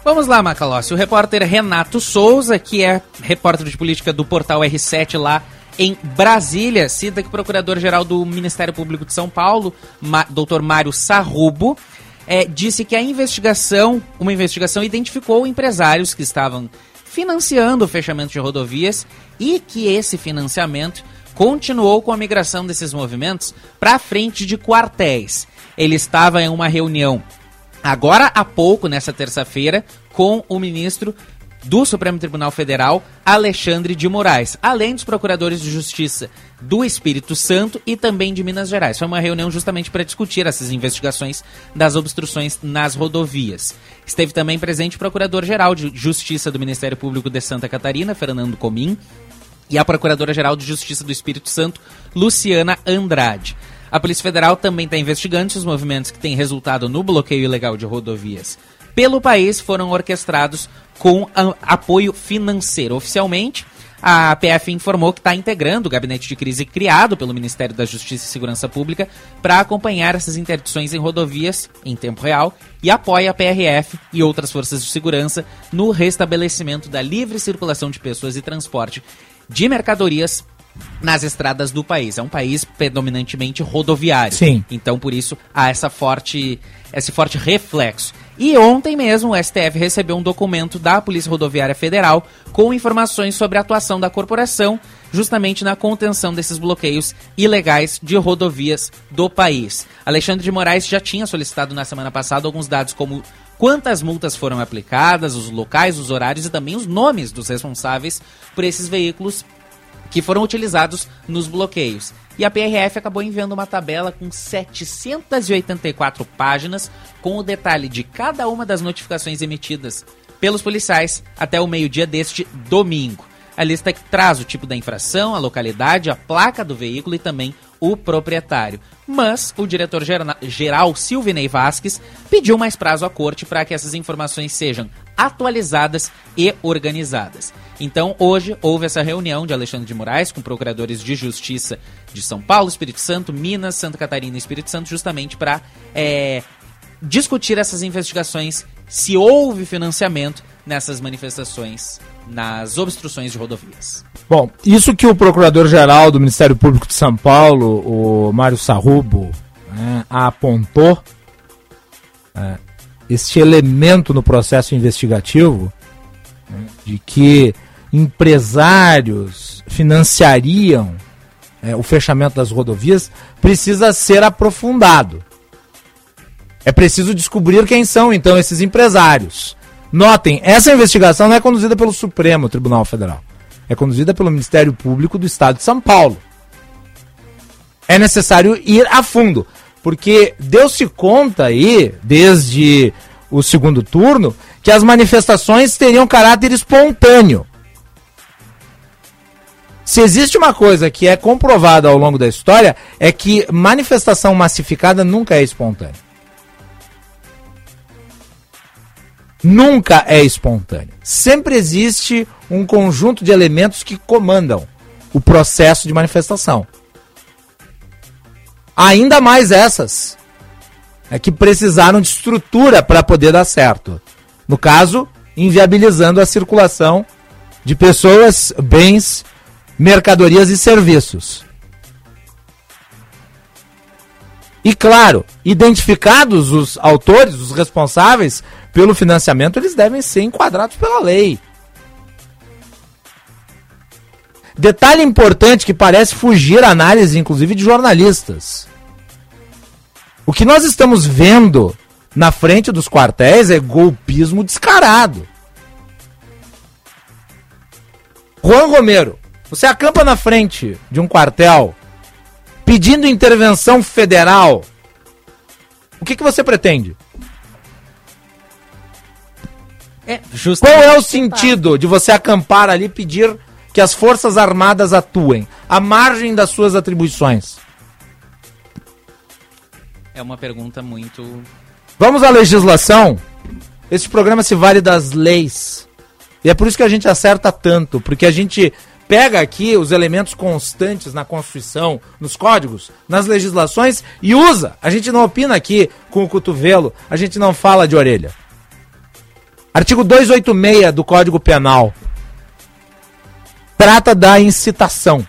Vamos lá, Macalossi. O repórter Renato Souza, que é repórter de política do portal R7 lá em Brasília, cita que o Procurador-Geral do Ministério Público de São Paulo, Ma Dr. Mário Sarrubo, é, disse que a investigação, uma investigação identificou empresários que estavam financiando o fechamento de rodovias e que esse financiamento continuou com a migração desses movimentos para frente de quartéis. Ele estava em uma reunião agora há pouco, nessa terça-feira, com o ministro do Supremo Tribunal Federal, Alexandre de Moraes, além dos procuradores de justiça do Espírito Santo e também de Minas Gerais. Foi uma reunião justamente para discutir essas investigações das obstruções nas rodovias. Esteve também presente o Procurador-Geral de Justiça do Ministério Público de Santa Catarina, Fernando Comim, e a Procuradora-Geral de Justiça do Espírito Santo, Luciana Andrade. A Polícia Federal também está investigando os movimentos que têm resultado no bloqueio ilegal de rodovias pelo país foram orquestrados com apoio financeiro. Oficialmente, a PF informou que está integrando o gabinete de crise criado pelo Ministério da Justiça e Segurança Pública para acompanhar essas interditações em rodovias em tempo real e apoia a PRF e outras forças de segurança no restabelecimento da livre circulação de pessoas e transporte de mercadorias nas estradas do país. É um país predominantemente rodoviário. Sim. Então, por isso, há essa forte, esse forte reflexo. E ontem mesmo o STF recebeu um documento da Polícia Rodoviária Federal com informações sobre a atuação da corporação justamente na contenção desses bloqueios ilegais de rodovias do país. Alexandre de Moraes já tinha solicitado na semana passada alguns dados como quantas multas foram aplicadas, os locais, os horários e também os nomes dos responsáveis por esses veículos que foram utilizados nos bloqueios. E a PRF acabou enviando uma tabela com 784 páginas, com o detalhe de cada uma das notificações emitidas pelos policiais até o meio-dia deste domingo. A lista que traz o tipo da infração, a localidade, a placa do veículo e também o proprietário. Mas o diretor-geral Silvinei Vasques pediu mais prazo à corte para que essas informações sejam atualizadas e organizadas. Então, hoje houve essa reunião de Alexandre de Moraes com procuradores de justiça de São Paulo, Espírito Santo, Minas, Santa Catarina e Espírito Santo, justamente para é, discutir essas investigações, se houve financiamento nessas manifestações, nas obstruções de rodovias. Bom, isso que o Procurador-Geral do Ministério Público de São Paulo, o Mário Sarrubo, né, apontou, é, este elemento no processo investigativo, de que empresários financiariam é, o fechamento das rodovias, precisa ser aprofundado. É preciso descobrir quem são então esses empresários. Notem, essa investigação não é conduzida pelo Supremo Tribunal Federal. É conduzida pelo Ministério Público do Estado de São Paulo. É necessário ir a fundo, porque deu-se conta aí, desde o segundo turno, que as manifestações teriam caráter espontâneo. Se existe uma coisa que é comprovada ao longo da história, é que manifestação massificada nunca é espontânea. nunca é espontâneo. Sempre existe um conjunto de elementos que comandam o processo de manifestação. Ainda mais essas é que precisaram de estrutura para poder dar certo. No caso, inviabilizando a circulação de pessoas, bens, mercadorias e serviços. E claro, identificados os autores, os responsáveis pelo financiamento, eles devem ser enquadrados pela lei. Detalhe importante que parece fugir à análise, inclusive, de jornalistas. O que nós estamos vendo na frente dos quartéis é golpismo descarado. Juan Romero, você acampa na frente de um quartel pedindo intervenção federal, o que, que você pretende? É, Qual é o sentido de você acampar ali e pedir que as Forças Armadas atuem à margem das suas atribuições? É uma pergunta muito. Vamos à legislação? Esse programa se vale das leis. E é por isso que a gente acerta tanto, porque a gente pega aqui os elementos constantes na Constituição, nos códigos, nas legislações e usa. A gente não opina aqui com o cotovelo, a gente não fala de orelha. Artigo 286 do Código Penal trata da incitação.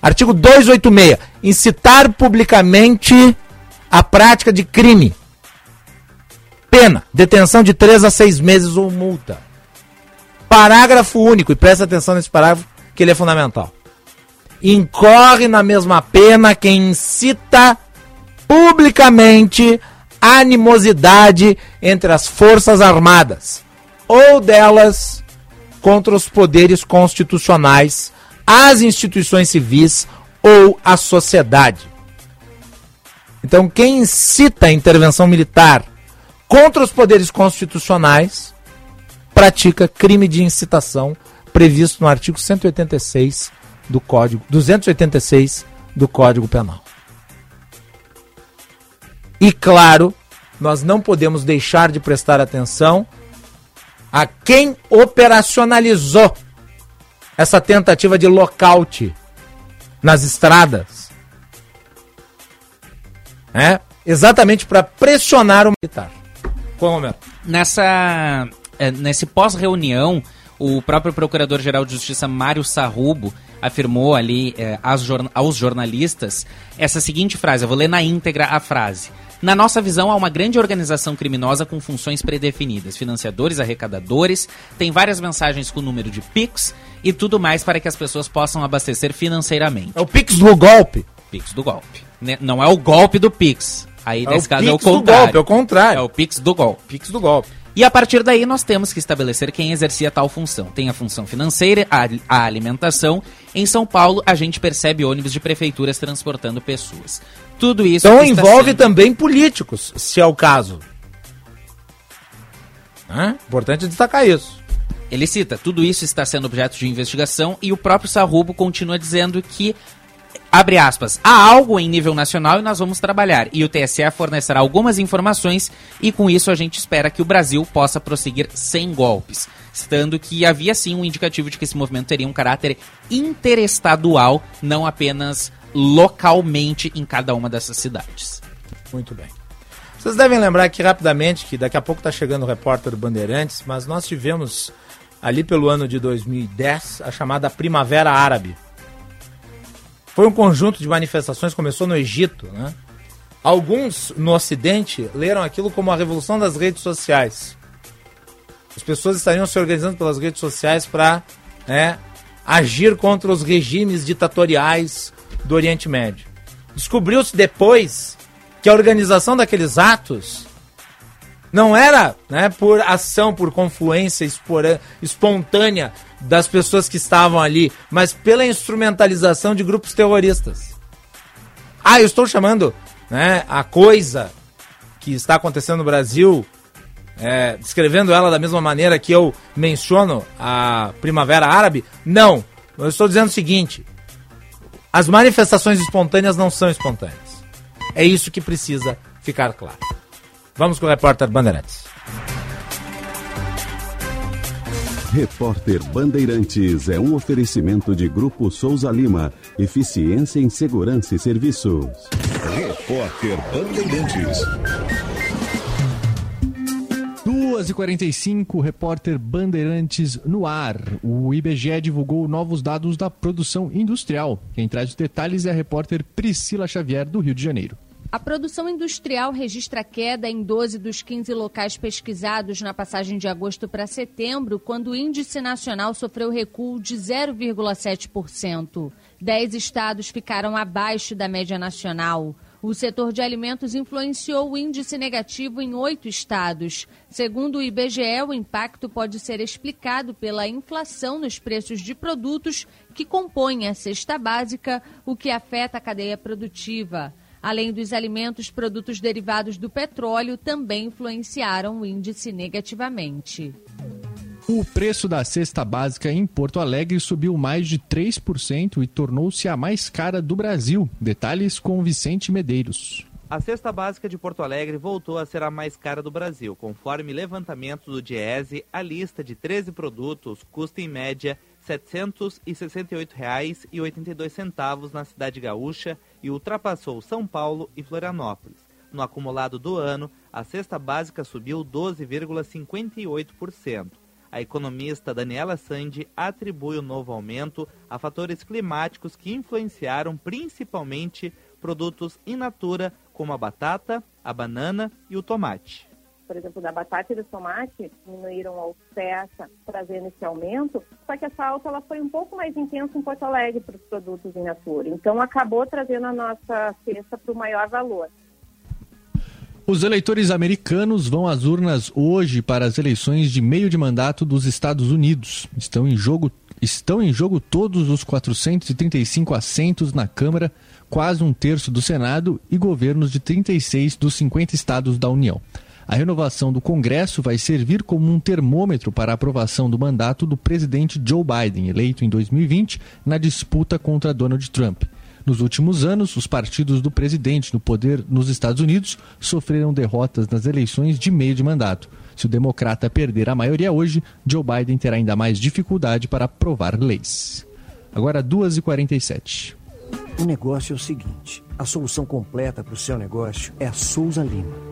Artigo 286. Incitar publicamente a prática de crime. Pena: detenção de 3 a 6 meses ou multa. Parágrafo único, e presta atenção nesse parágrafo que ele é fundamental. Incorre na mesma pena quem incita publicamente animosidade entre as Forças Armadas ou delas contra os poderes constitucionais, as instituições civis ou a sociedade. Então, quem incita a intervenção militar contra os poderes constitucionais pratica crime de incitação previsto no artigo 186 do Código 286 do Código Penal. E claro, nós não podemos deixar de prestar atenção a quem operacionalizou essa tentativa de lockout nas estradas. É, exatamente para pressionar o militar. Qual momento? Nessa, é, nesse pós-reunião, o próprio Procurador-Geral de Justiça Mário Sarrubo afirmou ali jorna- aos jornalistas essa seguinte frase, eu vou ler na íntegra a frase. Na nossa visão, há uma grande organização criminosa com funções predefinidas, financiadores, arrecadadores, tem várias mensagens com número de PIX e tudo mais para que as pessoas possam abastecer financeiramente. É o Pix do golpe. Pix do golpe. Né? Não é o golpe do Pix. Aí, É nesse o caso, é o Pix do contrário. golpe, é o contrário. É o Pix do golpe. Pix do golpe. E a partir daí nós temos que estabelecer quem exercia tal função. Tem a função financeira, a, a alimentação. Em São Paulo, a gente percebe ônibus de prefeituras transportando pessoas. Tudo isso Então envolve sendo- também políticos, se é o caso. Importante destacar isso. Ele cita, tudo isso está sendo objeto de investigação e o próprio Sarrubo continua dizendo que, abre aspas, há algo em nível nacional e nós vamos trabalhar. E o TSE fornecerá algumas informações e com isso a gente espera que o Brasil possa prosseguir sem golpes. Citando que havia sim um indicativo de que esse movimento teria um caráter interestadual, não apenas localmente em cada uma dessas cidades. Muito bem. Vocês devem lembrar aqui rapidamente que daqui a pouco está chegando o repórter Bandeirantes, mas nós tivemos ali pelo ano de 2010 a chamada Primavera Árabe. Foi um conjunto de manifestações, começou no Egito, né? Alguns no Ocidente leram aquilo como a revolução das redes sociais. As pessoas estariam se organizando pelas redes sociais para agir contra os regimes ditatoriais do Oriente Médio. Descobriu-se depois que a organização daqueles atos não era né, por ação, por confluência espora- espontânea das pessoas que estavam ali, mas pela instrumentalização de grupos terroristas. Ah, eu estou chamando né, a coisa que está acontecendo no Brasil, é, descrevendo ela da mesma maneira que eu menciono a Primavera Árabe? Não. Eu estou dizendo o seguinte: as manifestações espontâneas não são espontâneas. É isso que precisa ficar claro. Vamos com o repórter Bandeirantes. Repórter Bandeirantes é um oferecimento de Grupo Souza Lima. Eficiência em Segurança e Serviços. Repórter Bandeirantes. 2h45, repórter Bandeirantes no ar. O IBGE divulgou novos dados da produção industrial. Quem traz os detalhes é a repórter Priscila Xavier, do Rio de Janeiro. A produção industrial registra queda em 12 dos 15 locais pesquisados na passagem de agosto para setembro, quando o índice nacional sofreu recuo de 0,7%. Dez estados ficaram abaixo da média nacional. O setor de alimentos influenciou o índice negativo em oito estados. Segundo o IBGE, o impacto pode ser explicado pela inflação nos preços de produtos que compõem a cesta básica, o que afeta a cadeia produtiva. Além dos alimentos, produtos derivados do petróleo também influenciaram o índice negativamente. O preço da cesta básica em Porto Alegre subiu mais de 3% e tornou-se a mais cara do Brasil. Detalhes com Vicente Medeiros. A cesta básica de Porto Alegre voltou a ser a mais cara do Brasil. Conforme levantamento do Diese, a lista de 13 produtos custa em média R$ 768,82 na cidade gaúcha e ultrapassou São Paulo e Florianópolis. No acumulado do ano, a cesta básica subiu 12,58%. A economista Daniela Sandi atribui o novo aumento a fatores climáticos que influenciaram principalmente produtos in natura como a batata, a banana e o tomate. Por exemplo, da batata e do tomate diminuíram a oferta, trazendo esse aumento, só que essa alta ela foi um pouco mais intensa em Porto Alegre para os produtos in natura. Então, acabou trazendo a nossa cesta para o maior valor. Os eleitores americanos vão às urnas hoje para as eleições de meio de mandato dos Estados Unidos. Estão em jogo, estão em jogo todos os 435 assentos na Câmara, quase um terço do Senado e governos de 36 dos 50 estados da União. A renovação do Congresso vai servir como um termômetro para a aprovação do mandato do presidente Joe Biden, eleito em 2020 na disputa contra Donald Trump. Nos últimos anos, os partidos do presidente no poder nos Estados Unidos sofreram derrotas nas eleições de meio de mandato. Se o democrata perder a maioria hoje, Joe Biden terá ainda mais dificuldade para aprovar leis. Agora, 2h47. O negócio é o seguinte: a solução completa para o seu negócio é a Souza Lima.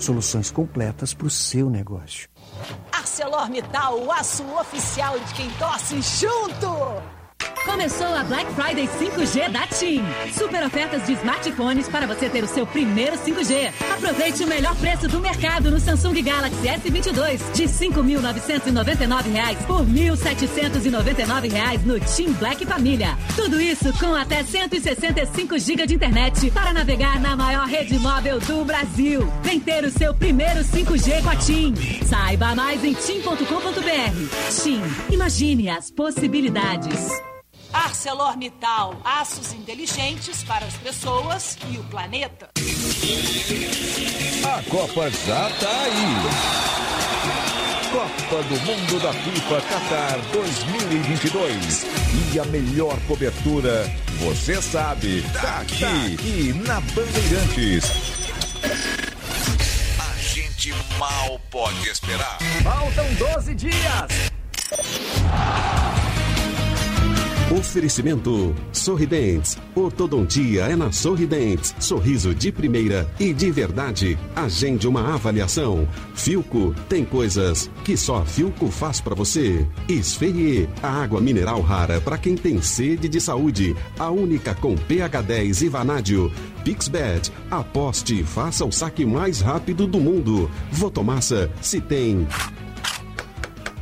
Soluções completas para o seu negócio. ArcelorMittal, o aço oficial de quem torce junto! Começou a Black Friday 5G da TIM. Super ofertas de smartphones para você ter o seu primeiro 5G. Aproveite o melhor preço do mercado no Samsung Galaxy S22 de R$ 5.999 por R$ 1.799 no TIM Black Família. Tudo isso com até 165 GB de internet para navegar na maior rede móvel do Brasil. Vem ter o seu primeiro 5G com a TIM. Saiba mais em tim.com.br. TIM, imagine as possibilidades. ArcelorMittal, aços inteligentes para as pessoas e o planeta. A Copa já tá aí. Copa do Mundo da FIFA Qatar 2022. E a melhor cobertura, você sabe, tá aqui, tá aqui na Bandeirantes. A gente mal pode esperar. Faltam 12 dias. Oferecimento Sorridentes. Ortodontia é na Sorridentes. Sorriso de primeira e de verdade. Agende uma avaliação. Filco tem coisas que só Filco faz para você. Esferrier, a água mineral rara para quem tem sede de saúde. A única com pH 10 e vanádio. Pixbet, aposte e faça o saque mais rápido do mundo. Votomassa, se tem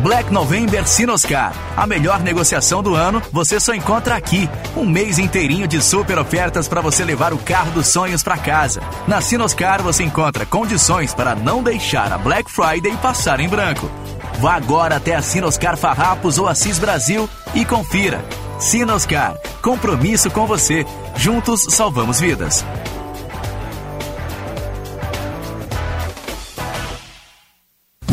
Black November Sinoscar. A melhor negociação do ano você só encontra aqui. Um mês inteirinho de super ofertas para você levar o carro dos sonhos para casa. Na Sinoscar você encontra condições para não deixar a Black Friday passar em branco. Vá agora até a Sinoscar Farrapos ou Assis Brasil e confira. Sinoscar, compromisso com você. Juntos salvamos vidas.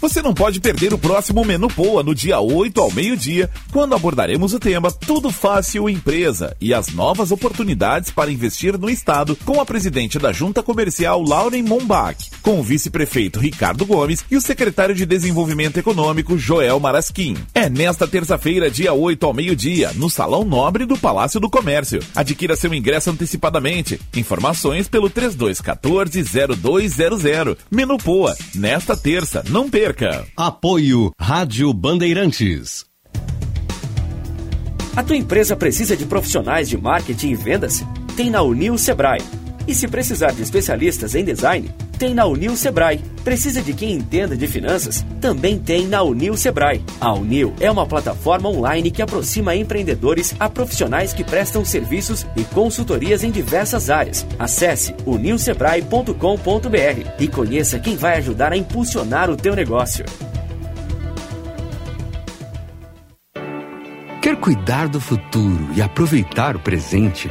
Você não pode perder o próximo Menu Poa no dia 8 ao meio-dia, quando abordaremos o tema Tudo Fácil Empresa e as novas oportunidades para investir no Estado com a presidente da Junta Comercial Lauren Mombach, com o vice-prefeito Ricardo Gomes e o secretário de Desenvolvimento Econômico Joel Marasquim. É nesta terça-feira, dia 8 ao meio-dia, no Salão Nobre do Palácio do Comércio. Adquira seu ingresso antecipadamente. Informações pelo 3214-0200. Menu Poa, nesta terça, não perca! Apoio Rádio Bandeirantes. A tua empresa precisa de profissionais de marketing e vendas? Tem na Unil Sebrae. E se precisar de especialistas em design, tem na Unil Sebrae. Precisa de quem entenda de finanças? Também tem na Unil Sebrae. A Unil é uma plataforma online que aproxima empreendedores a profissionais que prestam serviços e consultorias em diversas áreas. Acesse unilsebrae.com.br e conheça quem vai ajudar a impulsionar o teu negócio. Quer cuidar do futuro e aproveitar o presente?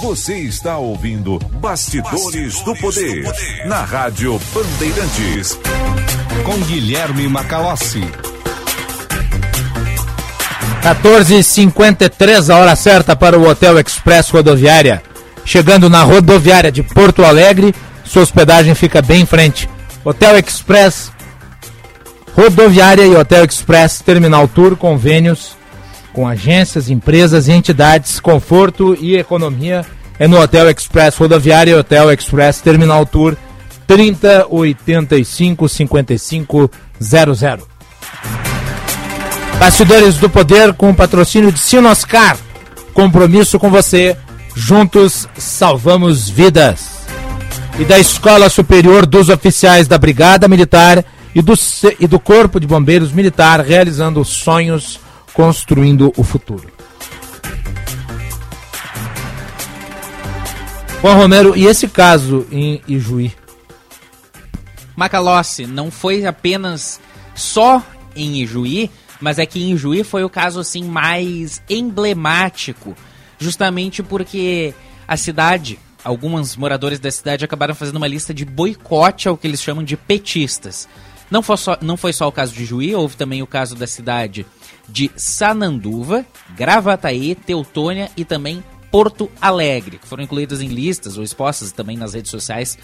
Você está ouvindo Bastidores, Bastidores do, poder, do Poder na Rádio Bandeirantes. Com Guilherme Macalossi. 14h53, a hora certa para o Hotel Express Rodoviária. Chegando na rodoviária de Porto Alegre, sua hospedagem fica bem em frente. Hotel Express Rodoviária e Hotel Express Terminal Tour, convênios com agências, empresas e entidades, conforto e economia é no Hotel Express Rodoviária e Hotel Express Terminal Tour 3085 5500. Bastidores do Poder com o patrocínio de Sinoscar. Compromisso com você. Juntos salvamos vidas. E da Escola Superior dos Oficiais da Brigada Militar e do, e do Corpo de Bombeiros Militar realizando sonhos construindo o futuro. Juan Romero, e esse caso em Ijuí? Macalossi, não foi apenas só em Ijuí, mas é que em Ijuí foi o caso assim mais emblemático, justamente porque a cidade, alguns moradores da cidade acabaram fazendo uma lista de boicote ao que eles chamam de petistas. Não foi só, não foi só o caso de Juí, houve também o caso da cidade de Sananduva, Gravataí, Teutônia e também Porto Alegre, que foram incluídas em listas ou expostas também nas redes sociais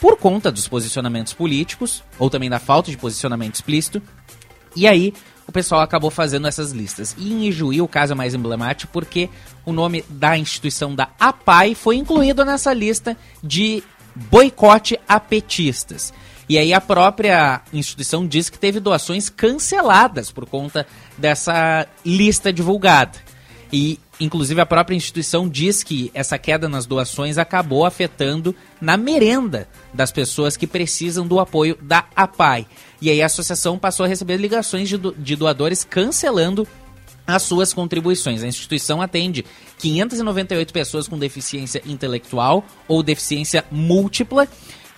por conta dos posicionamentos políticos ou também da falta de posicionamento explícito. E aí o pessoal acabou fazendo essas listas. E em Ijuí o caso é mais emblemático porque o nome da instituição da APAI foi incluído nessa lista de boicote a petistas. E aí a própria instituição diz que teve doações canceladas por conta dessa lista divulgada. E inclusive a própria instituição diz que essa queda nas doações acabou afetando na merenda das pessoas que precisam do apoio da APAI. E aí a associação passou a receber ligações de, do, de doadores cancelando as suas contribuições. A instituição atende 598 pessoas com deficiência intelectual ou deficiência múltipla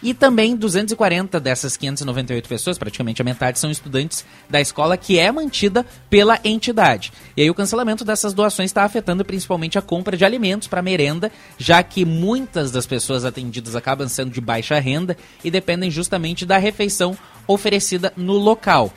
e também 240 dessas 598 pessoas, praticamente a metade, são estudantes da escola que é mantida pela entidade. E aí o cancelamento dessas doações está afetando principalmente a compra de alimentos para merenda, já que muitas das pessoas atendidas acabam sendo de baixa renda e dependem justamente da refeição oferecida no local.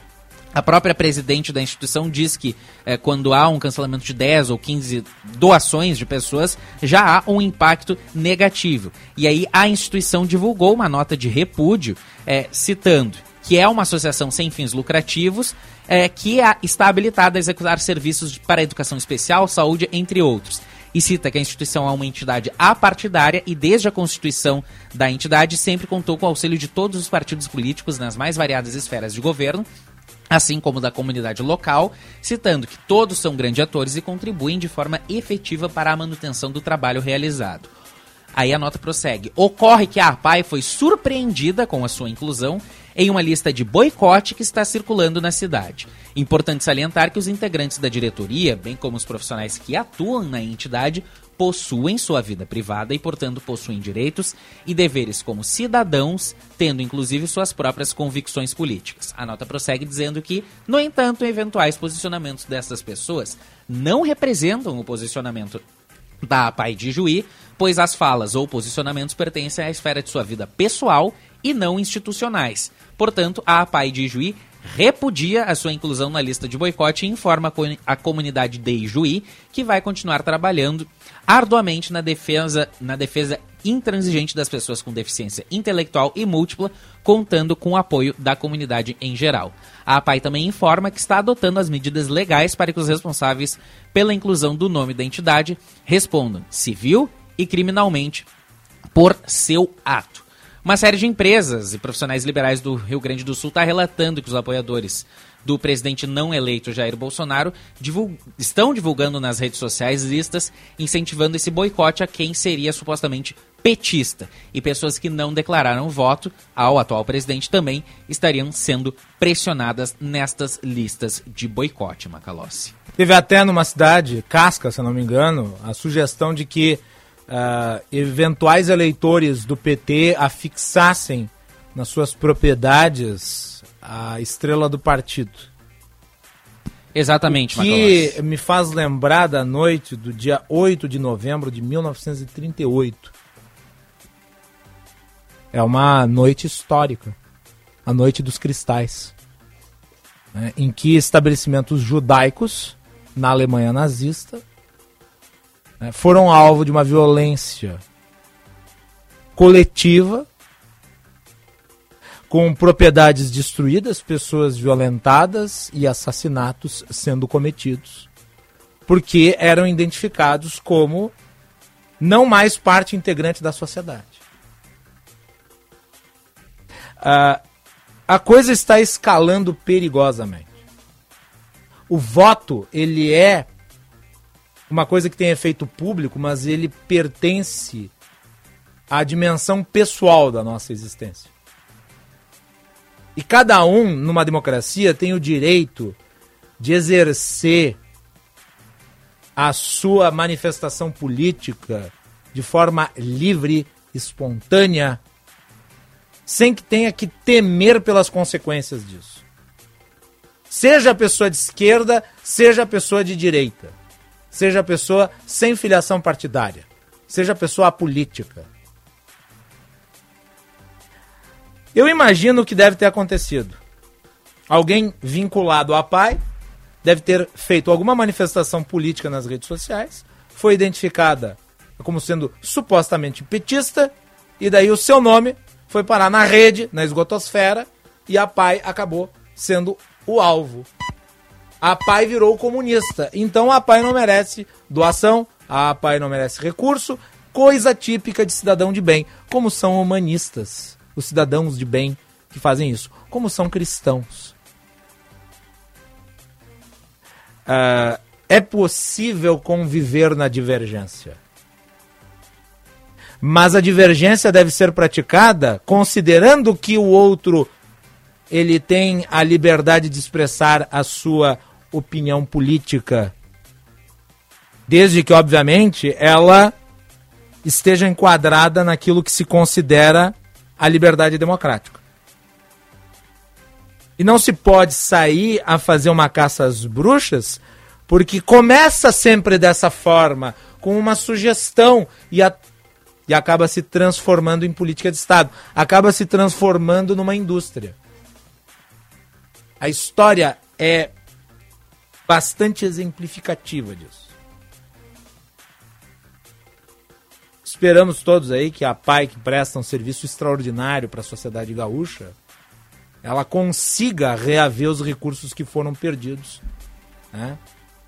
A própria presidente da instituição diz que eh, quando há um cancelamento de 10 ou 15 doações de pessoas, já há um impacto negativo. E aí a instituição divulgou uma nota de repúdio eh, citando que é uma associação sem fins lucrativos eh, que a- está habilitada a executar serviços para educação especial, saúde, entre outros. E cita que a instituição é uma entidade apartidária e, desde a constituição da entidade, sempre contou com o auxílio de todos os partidos políticos nas mais variadas esferas de governo, assim como da comunidade local, citando que todos são grandes atores e contribuem de forma efetiva para a manutenção do trabalho realizado. Aí a nota prossegue. Ocorre que a APAI foi surpreendida com a sua inclusão em uma lista de boicote que está circulando na cidade. Importante salientar que os integrantes da diretoria, bem como os profissionais que atuam na entidade, possuem sua vida privada e, portanto, possuem direitos e deveres como cidadãos, tendo inclusive suas próprias convicções políticas. A nota prossegue dizendo que, no entanto, eventuais posicionamentos dessas pessoas não representam o posicionamento da APAI de Juí, pois as falas ou posicionamentos pertencem à esfera de sua vida pessoal e não institucionais. Portanto, a APAI de Juí repudia a sua inclusão na lista de boicote e informa a co- a comunidade de Ijuí que vai continuar trabalhando arduamente na defesa, na defesa intransigente das pessoas com deficiência intelectual e múltipla, contando com o apoio da comunidade em geral. A APAI também informa que está adotando as medidas legais para que os responsáveis pela inclusão do nome da entidade respondam civil e criminalmente por seu ato. Uma série de empresas e profissionais liberais do Rio Grande do Sul está relatando que os apoiadores do presidente não eleito Jair Bolsonaro estão divulgando nas redes sociais listas incentivando esse boicote a quem seria supostamente petista. E pessoas que não declararam voto ao atual presidente também estariam sendo pressionadas nestas listas de boicote, Macalossi. Teve até numa cidade, Casca, se não me engano, a sugestão de que ah, eventuais eleitores do PT afixassem nas suas propriedades a estrela do partido. Exatamente, O que me faz lembrar da noite do dia 8 de novembro de 1938. É uma noite histórica. A noite dos cristais. né, em que estabelecimentos judaicos na Alemanha nazista né, foram alvo de uma violência coletiva, com propriedades destruídas, pessoas violentadas e assassinatos sendo cometidos, porque eram identificados como não mais parte integrante da sociedade. Ah, a coisa está escalando perigosamente. O voto, ele é uma coisa que tem efeito público, mas ele pertence à dimensão pessoal da nossa existência. E cada um, numa democracia, tem o direito de exercer a sua manifestação política de forma livre, espontânea, sem que tenha que temer pelas consequências disso. Seja a pessoa de esquerda, seja a pessoa de direita, seja a pessoa sem filiação partidária, seja a pessoa apolítica. Eu imagino o que deve ter acontecido. Alguém vinculado à PAI deve ter feito alguma manifestação política nas redes sociais, foi identificada como sendo supostamente petista, e daí o seu nome foi parar na rede, na esgotosfera, e a PAI acabou sendo o alvo. A PAI virou comunista. Então a PAI não merece doação, a PAI não merece recurso, coisa típica de cidadão de bem, como são humanistas, os cidadãos de bem que fazem isso, como são cristãos. Ah, é possível conviver na divergência. Mas a divergência deve ser praticada considerando que o outro ele tem a liberdade de expressar a sua opinião política, desde que obviamente ela esteja enquadrada naquilo que se considera a liberdade democrática. E não se pode sair a fazer uma caça às bruxas, porque começa sempre dessa forma, com uma sugestão e, a, e acaba se transformando em política de Estado, acaba se transformando numa indústria. A história é bastante exemplificativa disso. Esperamos todos aí que a PAI, que presta um serviço extraordinário para a sociedade gaúcha, ela consiga reaver os recursos que foram perdidos né,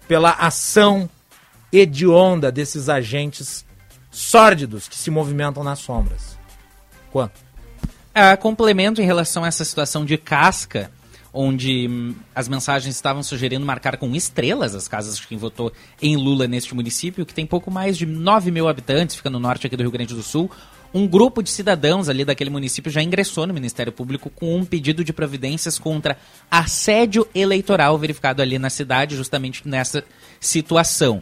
pela ação hedionda desses agentes sórdidos que se movimentam nas sombras. Quanto? Uh, complemento em relação a essa situação de casca, onde hum, as mensagens estavam sugerindo marcar com estrelas as casas de quem votou em Lula neste município, que tem pouco mais de 9 mil habitantes, fica no norte aqui do Rio Grande do Sul. Um grupo de cidadãos ali daquele município já ingressou no Ministério Público com um pedido de providências contra assédio eleitoral verificado ali na cidade, justamente nessa situação.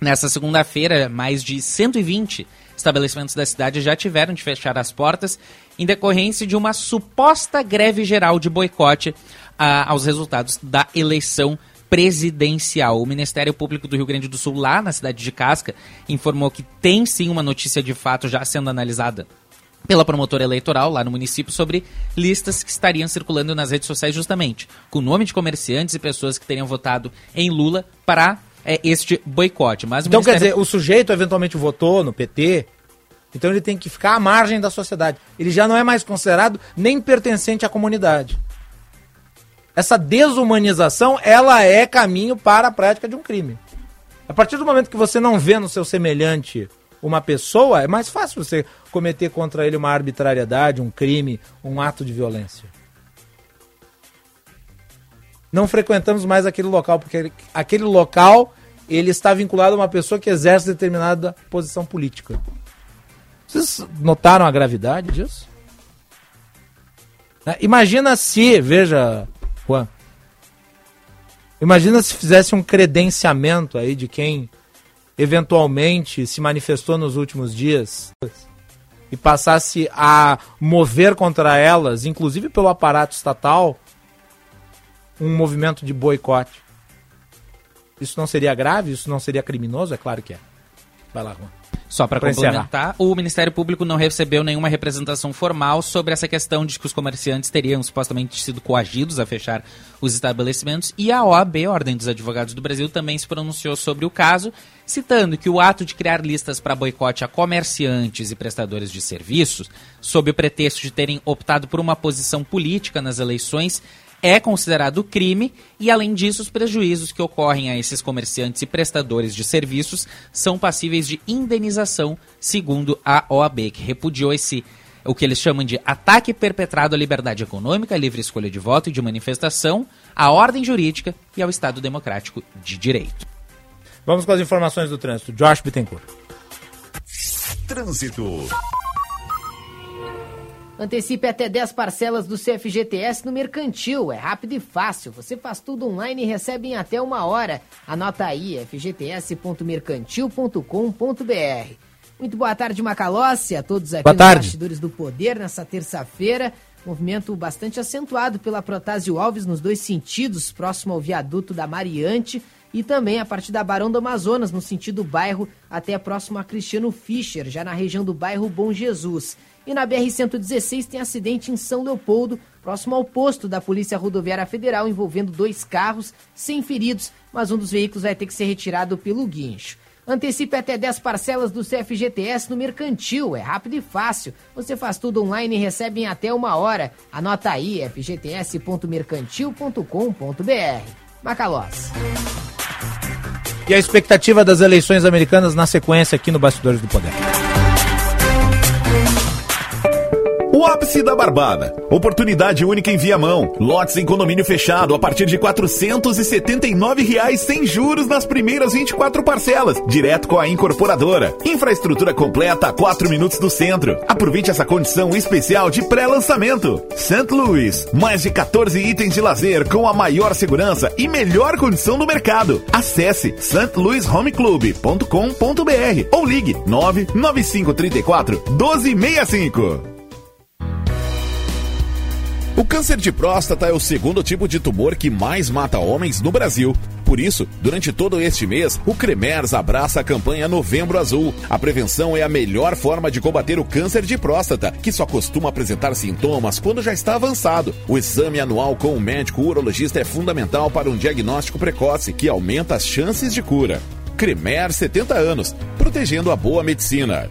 Nessa segunda-feira, mais de 120 estabelecimentos da cidade já tiveram de fechar as portas em decorrência de uma suposta greve geral de boicote ah, aos resultados da eleição presidencial. O Ministério Público do Rio Grande do Sul, lá na cidade de Casca, informou que tem sim uma notícia de fato já sendo analisada pela promotora eleitoral lá no município sobre listas que estariam circulando nas redes sociais justamente com o nome de comerciantes e pessoas que teriam votado em Lula para é, este boicote. Mas então, Ministério... quer dizer, o sujeito eventualmente votou no PT, então ele tem que ficar à margem da sociedade. Ele já não é mais considerado nem pertencente à comunidade. Essa desumanização, ela é caminho para a prática de um crime. A partir do momento que você não vê no seu semelhante uma pessoa, é mais fácil você cometer contra ele uma arbitrariedade, um crime, um ato de violência. Não frequentamos mais aquele local, porque aquele local ele está vinculado a uma pessoa que exerce determinada posição política. Vocês notaram a gravidade disso? Né? Imagina se, veja, Juan, imagina se fizesse um credenciamento aí de quem eventualmente se manifestou nos últimos dias e passasse a mover contra elas, inclusive pelo aparato estatal, um movimento de boicote. Isso não seria grave? Isso não seria criminoso? É claro que é. Vai lá, Juan. Só para complementar, o Ministério Público não recebeu nenhuma representação formal sobre essa questão de que os comerciantes teriam supostamente sido coagidos a fechar os estabelecimentos e a OAB, Ordem dos Advogados do Brasil, também se pronunciou sobre o caso, citando que o ato de criar listas para boicote a comerciantes e prestadores de serviços, sob o pretexto de terem optado por uma posição política nas eleições, é considerado crime e, além disso, os prejuízos que ocorrem a esses comerciantes e prestadores de serviços são passíveis de indenização, segundo a OAB, que repudiou esse o que eles chamam de ataque perpetrado à liberdade econômica, à livre escolha de voto e de manifestação, à ordem jurídica e ao Estado democrático de direito. Vamos com as informações do trânsito. Josh Bittencourt. Trânsito. Antecipe até 10 parcelas do CFGTS no Mercantil. É rápido e fácil. Você faz tudo online e recebe em até uma hora. Anota aí, fgts.mercantil.com.br. Muito boa tarde, Macalossi, a todos aqui boa nos tarde. Bastidores do Poder nessa terça-feira. Movimento bastante acentuado pela Protásio Alves nos dois sentidos, próximo ao viaduto da Mariante e também a partir da Barão do Amazonas, no sentido bairro, até próximo a Cristiano Fischer, já na região do bairro Bom Jesus. E na BR-116 tem acidente em São Leopoldo, próximo ao posto da Polícia Rodoviária Federal, envolvendo dois carros sem feridos, mas um dos veículos vai ter que ser retirado pelo guincho. Antecipe até 10 parcelas do CFGTS no Mercantil. É rápido e fácil. Você faz tudo online e recebe em até uma hora. Anota aí, fgts.mercantil.com.br. Macalós. E a expectativa das eleições americanas na sequência aqui no Bastidores do Poder. O ápice da Barbada. Oportunidade única em Viamão. Lotes em condomínio fechado a partir de 479 reais sem juros nas primeiras 24 parcelas, direto com a incorporadora. Infraestrutura completa a 4 minutos do centro. Aproveite essa condição especial de pré-lançamento. St. Louis, mais de 14 itens de lazer com a maior segurança e melhor condição do mercado. Acesse stlouishomeclub.com.br ou ligue 99534 1265. O câncer de próstata é o segundo tipo de tumor que mais mata homens no Brasil. Por isso, durante todo este mês, o Cremers abraça a campanha Novembro Azul. A prevenção é a melhor forma de combater o câncer de próstata, que só costuma apresentar sintomas quando já está avançado. O exame anual com o médico urologista é fundamental para um diagnóstico precoce, que aumenta as chances de cura. Cremer 70 anos, protegendo a boa medicina.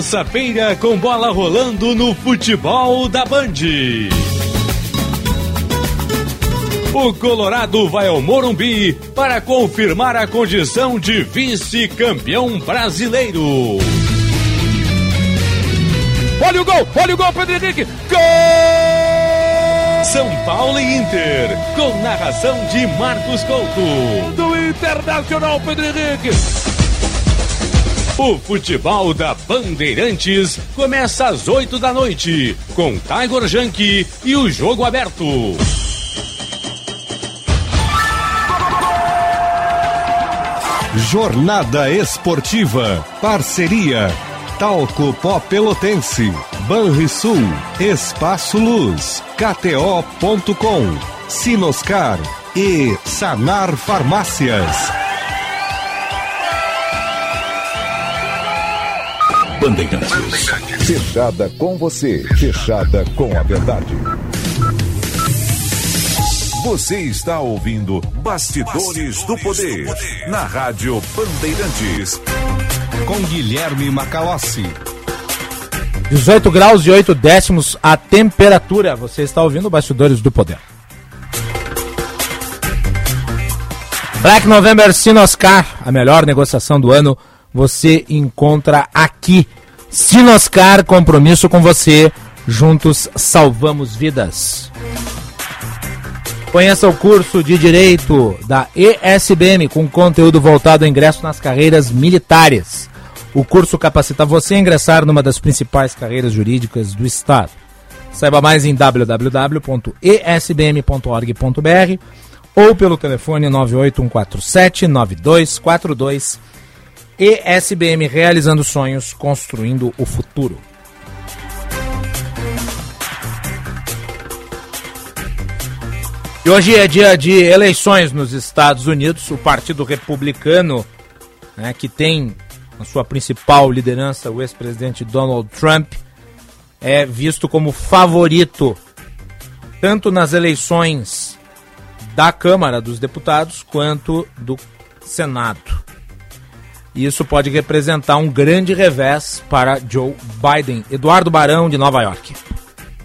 Terça-feira com bola rolando no futebol da Band. O Colorado vai ao Morumbi para confirmar a condição de vice-campeão brasileiro. Olha o gol, olha o gol, Pedro Henrique. Gol! São Paulo e Inter, com narração de Marcos Couto. Do Internacional, Pedro Henrique. O futebol da Bandeirantes começa às 8 da noite, com Tiger Junk e o jogo aberto. Jornada Esportiva. Parceria. Talco Pó Pelotense. Banrisul. Espaço Luz. KTO.com. Sinoscar. E Sanar Farmácias. Bandeirantes. Fechada com você, fechada com a verdade. Você está ouvindo Bastidores, Bastidores do, poder, do Poder na Rádio Bandeirantes. Com Guilherme Macalossi. 18 graus e 8 décimos a temperatura. Você está ouvindo Bastidores do Poder. Black November Sinoscar, a melhor negociação do ano você encontra aqui. Sinoscar, compromisso com você. Juntos salvamos vidas. Conheça o curso de Direito da ESBM com conteúdo voltado ao ingresso nas carreiras militares. O curso capacita você a ingressar numa das principais carreiras jurídicas do Estado. Saiba mais em www.esbm.org.br ou pelo telefone 981479242 ESBM realizando sonhos, construindo o futuro. E hoje é dia de eleições nos Estados Unidos. O Partido Republicano, né, que tem a sua principal liderança, o ex-presidente Donald Trump, é visto como favorito tanto nas eleições da Câmara dos Deputados quanto do Senado. Isso pode representar um grande revés para Joe Biden. Eduardo Barão, de Nova York.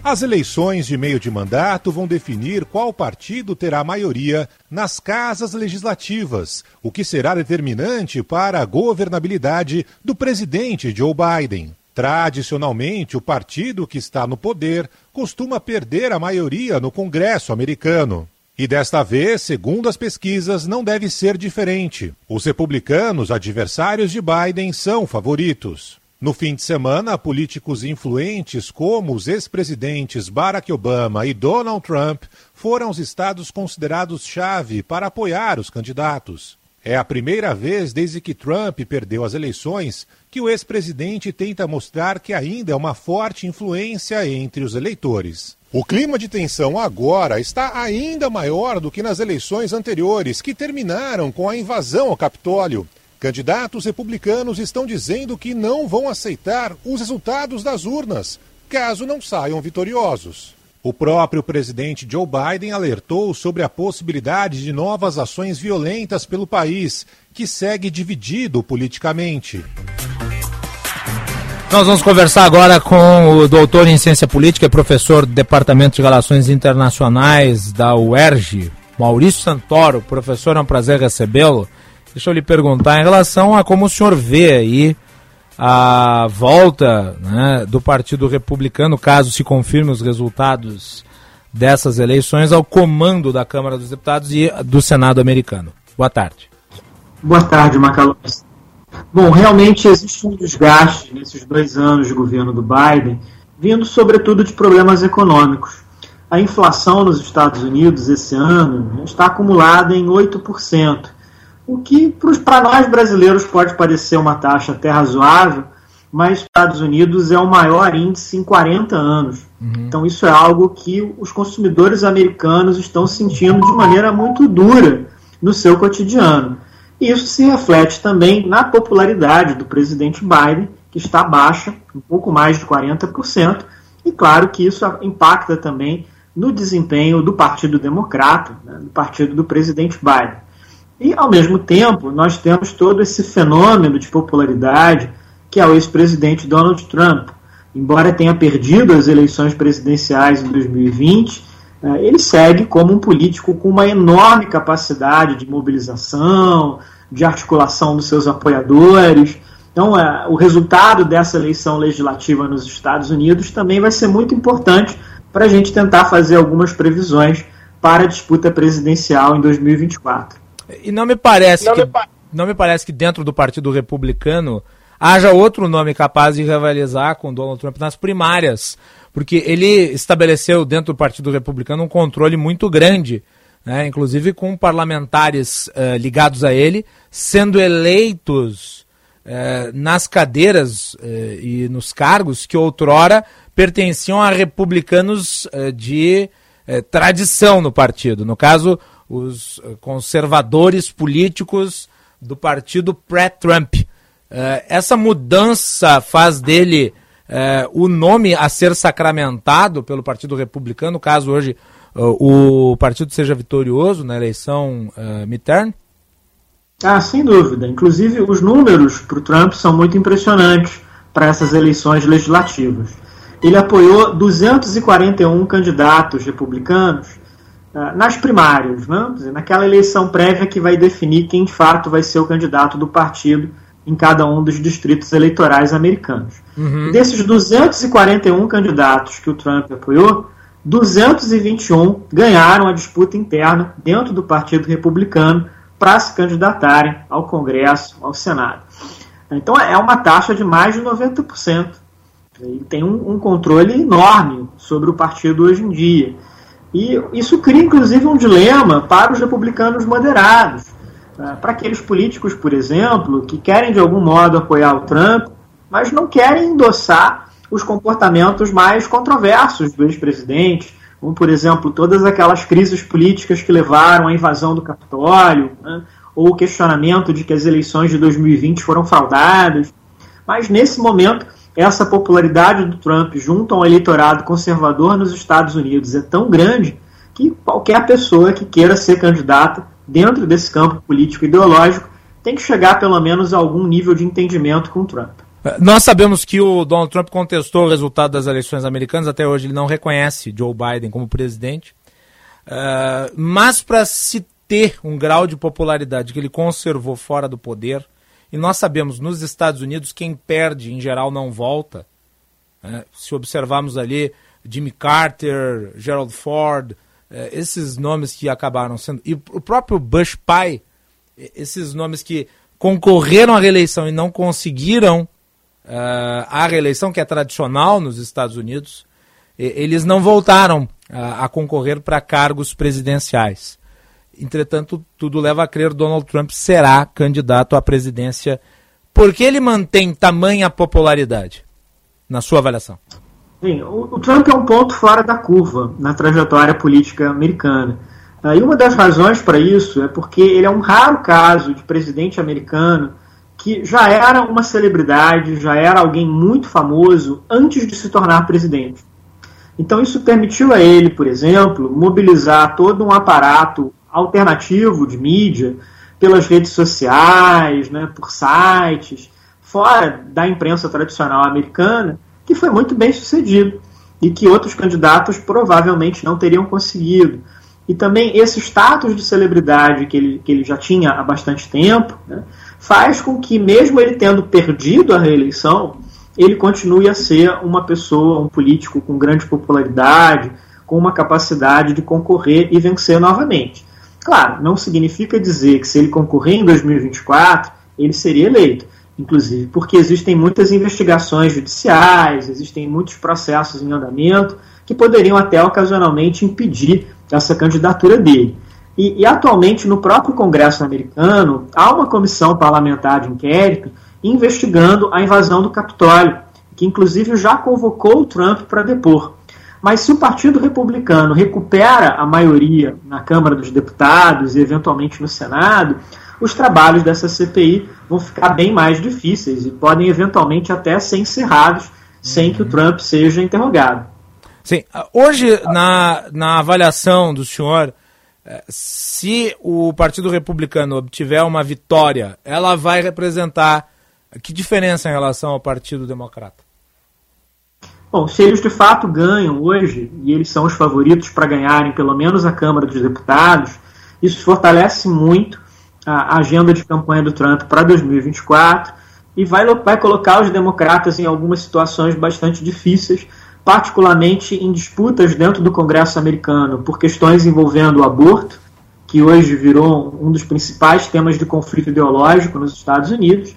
As eleições de meio de mandato vão definir qual partido terá maioria nas casas legislativas, o que será determinante para a governabilidade do presidente Joe Biden. Tradicionalmente, o partido que está no poder costuma perder a maioria no Congresso americano. E desta vez, segundo as pesquisas, não deve ser diferente. Os republicanos, adversários de Biden, são favoritos. No fim de semana, políticos influentes como os ex-presidentes Barack Obama e Donald Trump foram aos estados considerados chave para apoiar os candidatos. É a primeira vez desde que Trump perdeu as eleições que o ex-presidente tenta mostrar que ainda é uma forte influência entre os eleitores. O clima de tensão agora está ainda maior do que nas eleições anteriores, que terminaram com a invasão ao Capitólio. Candidatos republicanos estão dizendo que não vão aceitar os resultados das urnas, caso não saiam vitoriosos. O próprio presidente Joe Biden alertou sobre a possibilidade de novas ações violentas pelo país, que segue dividido politicamente. Nós vamos conversar agora com o doutor em ciência política e professor do Departamento de Relações Internacionais da UERJ, Maurício Santoro. Professor, é um prazer recebê-lo. Deixa eu lhe perguntar em relação a como o senhor vê aí a volta né, do Partido Republicano, caso se confirme os resultados dessas eleições, ao comando da Câmara dos Deputados e do Senado americano. Boa tarde. Boa tarde, Macalós. Bom, realmente existe um desgaste nesses dois anos de governo do Biden, vindo sobretudo de problemas econômicos. A inflação nos Estados Unidos esse ano está acumulada em 8% o que para nós brasileiros pode parecer uma taxa até razoável, mas Estados Unidos é o maior índice em 40 anos. Uhum. Então isso é algo que os consumidores americanos estão sentindo de maneira muito dura no seu cotidiano. E isso se reflete também na popularidade do presidente Biden, que está baixa, um pouco mais de 40%, e claro que isso impacta também no desempenho do Partido Democrata, né, do partido do presidente Biden. E, ao mesmo tempo, nós temos todo esse fenômeno de popularidade que é o ex-presidente Donald Trump. Embora tenha perdido as eleições presidenciais em 2020, eh, ele segue como um político com uma enorme capacidade de mobilização, de articulação dos seus apoiadores. Então, eh, o resultado dessa eleição legislativa nos Estados Unidos também vai ser muito importante para a gente tentar fazer algumas previsões para a disputa presidencial em 2024. E não me parece não que me pa... não me parece que dentro do Partido Republicano haja outro nome capaz de rivalizar com Donald Trump nas primárias, porque ele estabeleceu dentro do Partido Republicano um controle muito grande, né, inclusive com parlamentares uh, ligados a ele sendo eleitos uh, nas cadeiras uh, e nos cargos que outrora pertenciam a republicanos de tradição no partido. No caso, os eh, conservadores políticos do partido pré-Trump. Uh, essa mudança faz dele uh, o nome a ser sacramentado pelo Partido Republicano, caso hoje o partido seja vitorioso na eleição midterm? Ah, sem dúvida. Inclusive, os números para o Trump são muito impressionantes para essas eleições legislativas. Ele apoiou 241 candidatos republicanos nas primárias, né? naquela eleição prévia que vai definir quem de fato vai ser o candidato do partido em cada um dos distritos eleitorais americanos. Uhum. Desses 241 candidatos que o Trump apoiou, 221 ganharam a disputa interna dentro do Partido Republicano para se candidatarem ao Congresso, ao Senado. Então é uma taxa de mais de 90%. E tem um, um controle enorme sobre o partido hoje em dia. E isso cria, inclusive, um dilema para os republicanos moderados. Uh, para aqueles políticos, por exemplo, que querem de algum modo apoiar o Trump, mas não querem endossar os comportamentos mais controversos do ex-presidente, como, por exemplo, todas aquelas crises políticas que levaram à invasão do Capitólio, né, ou o questionamento de que as eleições de 2020 foram fraudadas. Mas, nesse momento, essa popularidade do Trump junto ao eleitorado conservador nos Estados Unidos é tão grande que qualquer pessoa que queira ser candidata dentro desse campo político ideológico tem que chegar pelo menos a algum nível de entendimento com o Trump. Nós sabemos que o Donald Trump contestou o resultado das eleições americanas, até hoje ele não reconhece Joe Biden como presidente. Uh, mas para se ter um grau de popularidade que ele conservou fora do poder, e nós sabemos nos Estados Unidos quem perde em geral não volta. Né? Se observarmos ali Jimmy Carter, Gerald Ford, uh, esses nomes que acabaram sendo. E o próprio Bush pai, esses nomes que concorreram à reeleição e não conseguiram uh, à reeleição, que é tradicional nos Estados Unidos, eles não voltaram a concorrer para cargos presidenciais. Entretanto, tudo leva a crer que Donald Trump será candidato à presidência. Por que ele mantém tamanha popularidade, na sua avaliação? Sim, o, Trump é um ponto fora da curva na trajetória política americana. Uh, e uma das razões para isso é porque ele é um raro caso de presidente americano que já era uma celebridade, já era alguém muito famoso antes de se tornar presidente. Então isso permitiu a ele, por exemplo, mobilizar todo um aparato alternativo de mídia pelas redes sociais, né, por sites, fora da imprensa tradicional americana, que foi muito bem sucedido e que outros candidatos provavelmente não teriam conseguido. E também esse status de celebridade que ele, que ele já tinha há bastante tempo, né, faz com que, mesmo ele tendo perdido a reeleição, ele continue a ser uma pessoa, um político com grande popularidade, com uma capacidade de concorrer e vencer novamente. Claro, não significa dizer que se ele concorrer em 2024, ele seria eleito. Inclusive, porque existem muitas investigações judiciais, existem muitos processos em andamento que poderiam até ocasionalmente impedir essa candidatura dele. E, e, atualmente, no próprio Congresso americano, há uma comissão parlamentar de inquérito investigando a invasão do Capitólio, que inclusive já convocou o Trump para depor. Mas se o Partido Republicano recupera a maioria na Câmara dos Deputados e eventualmente no Senado, os trabalhos dessa CPI vão ficar bem mais difíceis e podem eventualmente até ser encerrados sem que o Trump seja interrogado. Sim, hoje na, na avaliação do senhor, se o Partido Republicano obtiver uma vitória, ela vai representar que diferença em relação ao Partido Democrata? Bom, se eles de fato ganham hoje, e eles são os favoritos para ganharem pelo menos a Câmara dos Deputados, isso fortalece muito a agenda de campanha do Trump para 2024 e vai, vai colocar os democratas em algumas situações bastante difíceis, particularmente em disputas dentro do Congresso americano por questões envolvendo o aborto, que hoje virou um dos principais temas de conflito ideológico nos Estados Unidos,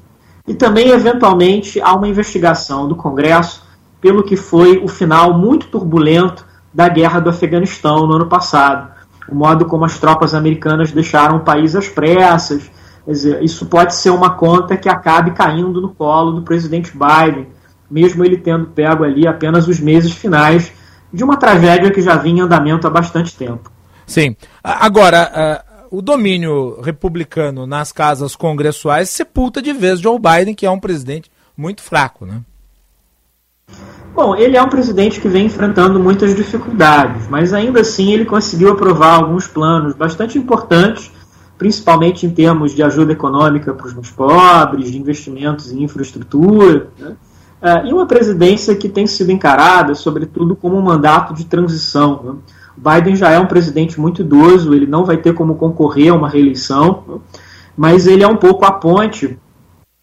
e também, eventualmente, há uma investigação do Congresso pelo que foi o final muito turbulento da guerra do Afeganistão no ano passado. O modo como as tropas americanas deixaram o país às pressas. Dizer, isso pode ser uma conta que acabe caindo no colo do presidente Biden mesmo ele tendo pego ali apenas os meses finais de uma tragédia que já vinha em andamento há bastante tempo. Sim. Agora, o domínio republicano nas casas congressuais sepulta de vez Joe Biden, que é um presidente muito fraco, né? Bom, ele é um presidente que vem enfrentando muitas dificuldades, mas ainda assim ele conseguiu aprovar alguns planos bastante importantes, principalmente em termos de ajuda econômica para os mais pobres, de investimentos em infraestrutura. Né? Uh, e uma presidência que tem sido encarada, sobretudo, como um mandato de transição. Né? Biden já é um presidente muito idoso, ele não vai ter como concorrer a uma reeleição, né? mas ele é um pouco a ponte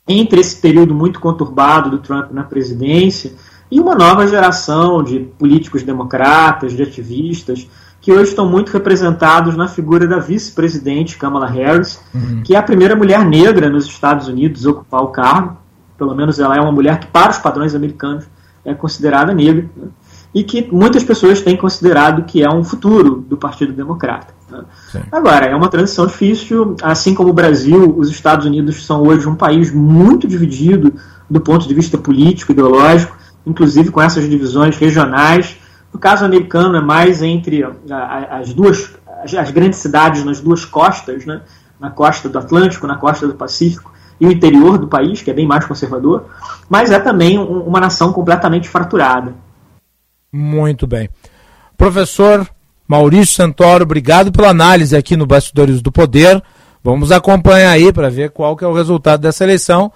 entre esse período muito conturbado do Trump na presidência e uma nova geração de políticos democratas, de ativistas, que hoje estão muito representados na figura da vice-presidente Kamala Harris, uhum. que é a primeira mulher negra nos Estados Unidos a ocupar o cargo pelo menos ela é uma mulher que, para os padrões americanos, é considerada negra. Né? e que muitas pessoas têm considerado que é um futuro do Partido Democrata. Né? Agora, é uma transição difícil, assim como o Brasil, os Estados Unidos são hoje um país muito dividido do ponto de vista político, ideológico, inclusive com essas divisões regionais. No caso americano, é mais entre as duas, as grandes cidades nas duas costas, né? na costa do Atlântico, na costa do Pacífico, e o interior do país, que é bem mais conservador, mas é também um, uma nação completamente fraturada. Muito bem. Professor Maurício Santoro, obrigado pela análise aqui no Bastidores do Poder. Vamos acompanhar aí para ver qual que é o resultado dessa eleição.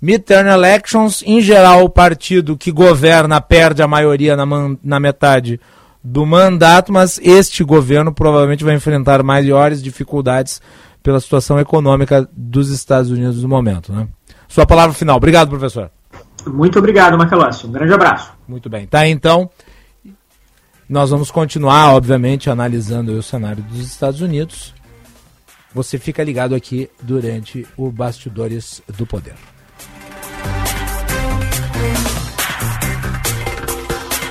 Midterm elections, em geral, o partido que governa perde a maioria na, na metade do mandato, mas este governo provavelmente vai enfrentar maiores dificuldades pela situação econômica dos Estados Unidos no momento. Né? Sua palavra final. Obrigado, professor. Muito obrigado, Macalossi. Um grande abraço. Muito bem. Tá, então. Nós vamos continuar, obviamente, analisando o cenário dos Estados Unidos. Você fica ligado aqui durante o Bastidores do Poder.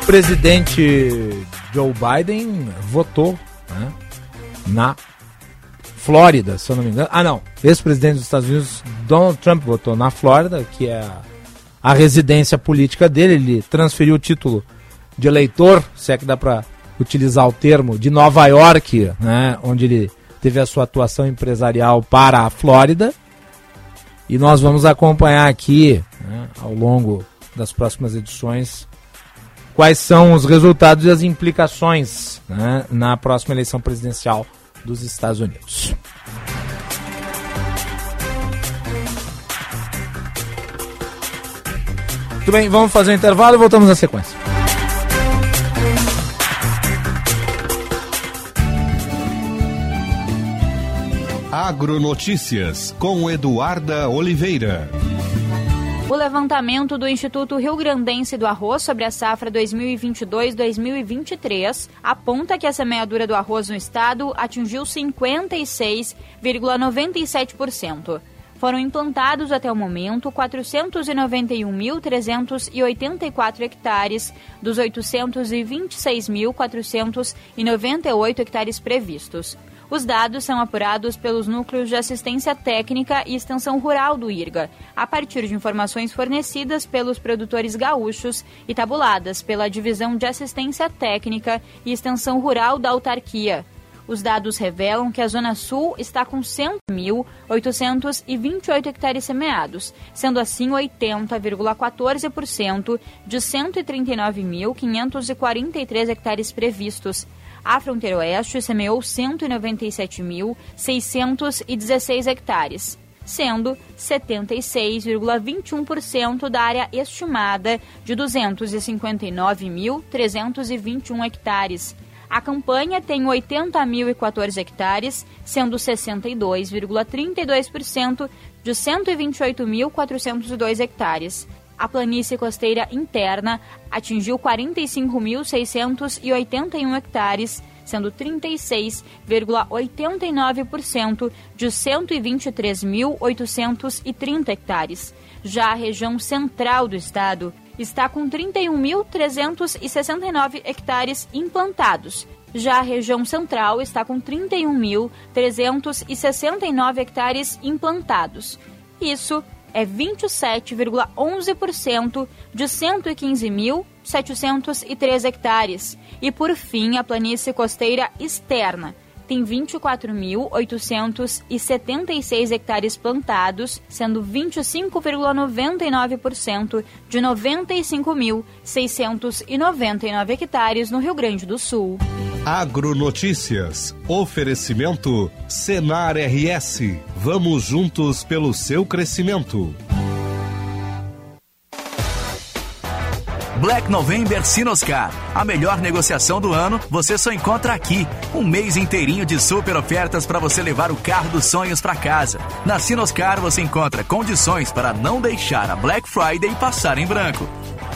Presidente Joe Biden votou né, na Flórida, se eu não me engano. Ah, não. Ex-presidente dos Estados Unidos, Donald Trump, votou na Flórida, que é a, residência política dele. Ele transferiu o título de eleitor, se é que dá para utilizar o termo, de Nova York, né, onde ele teve a sua atuação empresarial para a Flórida. E nós vamos acompanhar aqui, né, ao longo das próximas edições, quais são os resultados e as implicações né, na próxima eleição presidencial dos Estados Unidos. Muito bem, vamos fazer um intervalo e voltamos na sequência. Agronotícias com Eduarda Oliveira. O levantamento do Instituto Rio Grandense do Arroz sobre a safra 2022-2023 aponta que a semeadura do arroz no estado atingiu 56,97%. Foram implantados até o momento 491.384 hectares dos 826.498 hectares previstos. Os dados são apurados pelos núcleos de assistência técnica e extensão rural do IRGA, a partir de informações fornecidas pelos produtores gaúchos e tabuladas pela Divisão de Assistência Técnica e Extensão Rural da Autarquia. Os dados revelam que a Zona Sul está com 100.828 hectares semeados, sendo assim 80,14% de 139.543 hectares previstos. A fronteira oeste semeou 197.616 hectares, sendo 76,21% da área estimada de 259.321 hectares. A campanha tem 80.014 hectares, sendo 62,32% de 128.402 hectares. A planície costeira interna atingiu 45.681 hectares, sendo 36,89% de 123.830 hectares. Já a região central do estado está com 31.369 hectares implantados. Já a região central está com 31.369 hectares implantados. Isso é 27,11% de 115.703 hectares. E por fim, a planície costeira externa tem 24.876 hectares plantados, sendo 25,99% de 95.699 hectares no Rio Grande do Sul. Agronotícias. Oferecimento Senar RS. Vamos juntos pelo seu crescimento. Black November Sinoscar. A melhor negociação do ano você só encontra aqui. Um mês inteirinho de super ofertas para você levar o carro dos sonhos para casa. Na Sinoscar você encontra condições para não deixar a Black Friday passar em branco.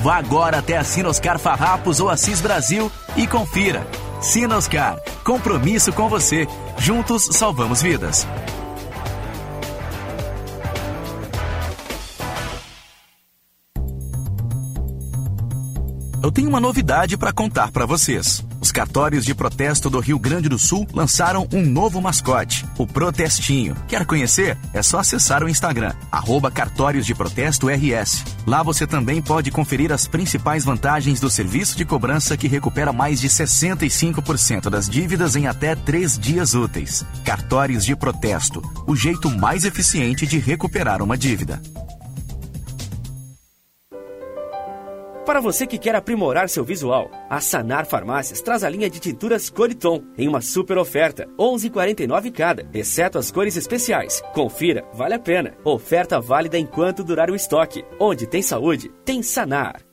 Vá agora até a Sinoscar Farrapos ou Assis Brasil e confira. Sinoscar, compromisso com você. Juntos salvamos vidas. Eu tenho uma novidade para contar para vocês. Os cartórios de protesto do Rio Grande do Sul lançaram um novo mascote, o Protestinho. Quer conhecer? É só acessar o Instagram, arroba Cartórios de Protesto RS. Lá você também pode conferir as principais vantagens do serviço de cobrança que recupera mais de 65% das dívidas em até três dias úteis. Cartórios de Protesto, o jeito mais eficiente de recuperar uma dívida. Para você que quer aprimorar seu visual, a Sanar Farmácias traz a linha de tinturas Coriton em uma super oferta, 11,49 cada, exceto as cores especiais. Confira, vale a pena. Oferta válida enquanto durar o estoque. Onde tem saúde, tem Sanar.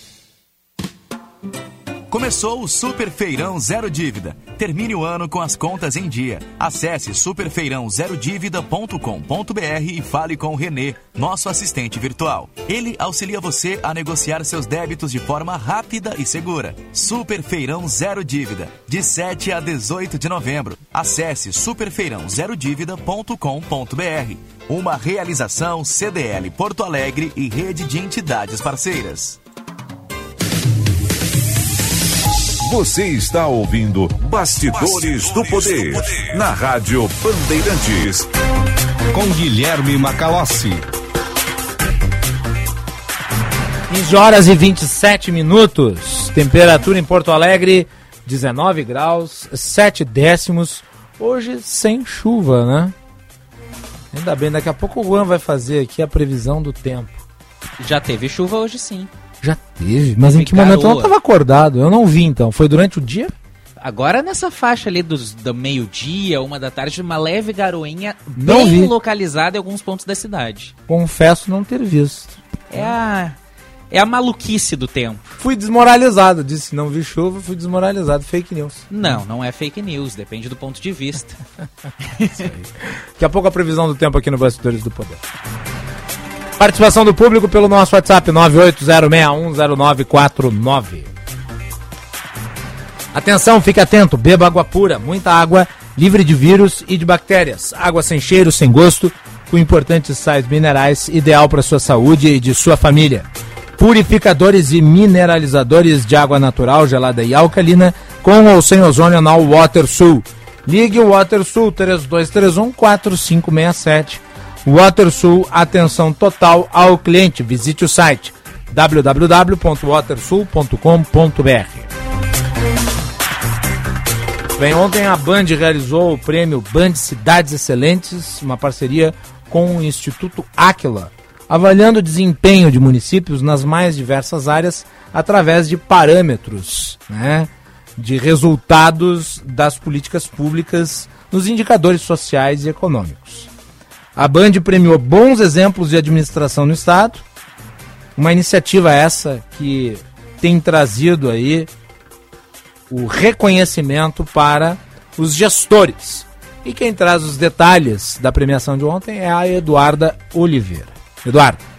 Começou o Super Feirão Zero Dívida. Termine o ano com as contas em dia. Acesse superfeirãozerodívida.com.br e fale com o Renê, nosso assistente virtual. Ele auxilia você a negociar seus débitos de forma rápida e segura. Super Feirão Zero Dívida, de 7 a 18 de novembro. Acesse superfeirãozerodívida.com.br. Uma realização CDL Porto Alegre e rede de entidades parceiras. Você está ouvindo Bastidores, do, Poder, na Rádio Bandeirantes. Com Guilherme Macalossi. 15 horas e 27 minutos. Temperatura em Porto Alegre, 19 graus, 7 décimos. Hoje sem chuva, né? Ainda bem, daqui a pouco o Juan vai fazer aqui a previsão do tempo. Já teve chuva hoje sim. Já teve, mas em que momento eu não estava acordado? Eu não vi então. Foi durante o dia? Agora nessa faixa ali dos, do meio-dia, uma da tarde, uma leve garoinha Não bem vi. localizada em alguns pontos da cidade. Confesso não ter visto. É a, é a maluquice do tempo. Fui desmoralizado, disse não vi chuva, fui desmoralizado. Fake news. Não, não é fake news, depende do ponto de vista. Daqui a pouco a previsão do tempo aqui no Bastidores do Poder. Participação do público pelo nosso WhatsApp 980610949. Atenção, fique atento, beba água pura, muita água, livre de vírus e de bactérias. Água sem cheiro, sem gosto, com importantes sais minerais, ideal para sua saúde e de sua família. Purificadores e mineralizadores de água natural, gelada e alcalina, com ou sem ozônio na WaterSul. Ligue o WaterSul 3231 4567. WaterSul, atenção total ao cliente. Visite o site www.watersul.com.br. Bem, ontem a Band realizou o prêmio Band Cidades Excelentes, uma parceria com o Instituto Aquila, avaliando o desempenho de municípios nas mais diversas áreas através de parâmetros, né, de resultados das políticas públicas nos indicadores sociais e econômicos. A Band premiou bons exemplos de administração no Estado, uma iniciativa essa que tem trazido aí o reconhecimento para os gestores. E quem traz os detalhes da premiação de ontem é a Eduarda Oliveira. Eduardo.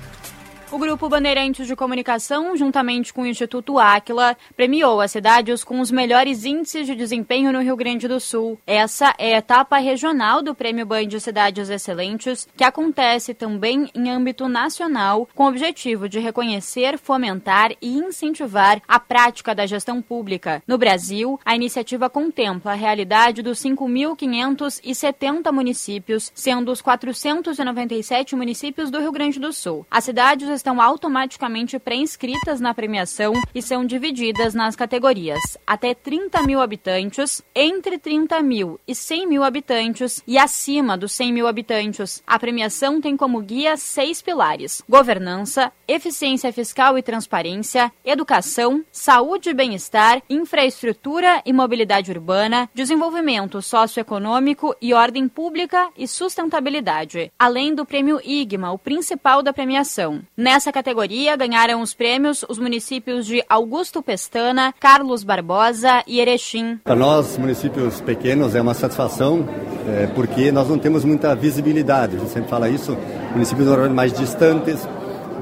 O Grupo Bandeirantes de Comunicação, juntamente com o Instituto Áquila, premiou as cidades com os melhores índices de desempenho no Rio Grande do Sul. Essa é a etapa regional do Prêmio Band de Cidades Excelentes, que acontece também em âmbito nacional, com o objetivo de reconhecer, fomentar e incentivar a prática da gestão pública. No Brasil, a iniciativa contempla a realidade dos 5.570 municípios, sendo os 497 municípios do Rio Grande do Sul. As cidades estão automaticamente pré-inscritas na premiação e são divididas nas categorias até 30 mil habitantes, entre 30 mil e 100 mil habitantes e acima dos 100 mil habitantes. A premiação tem como guia seis pilares: governança, eficiência fiscal e transparência, educação, saúde e bem-estar, infraestrutura e mobilidade urbana, desenvolvimento socioeconômico e ordem pública e sustentabilidade, além do prêmio IGMA, o principal da premiação. Nessa categoria, ganharam os prêmios os municípios de Augusto Pestana, Carlos Barbosa e Erechim. Para nós, municípios pequenos, é uma satisfação, é, porque nós não temos muita visibilidade. A gente sempre fala isso, municípios mais distantes,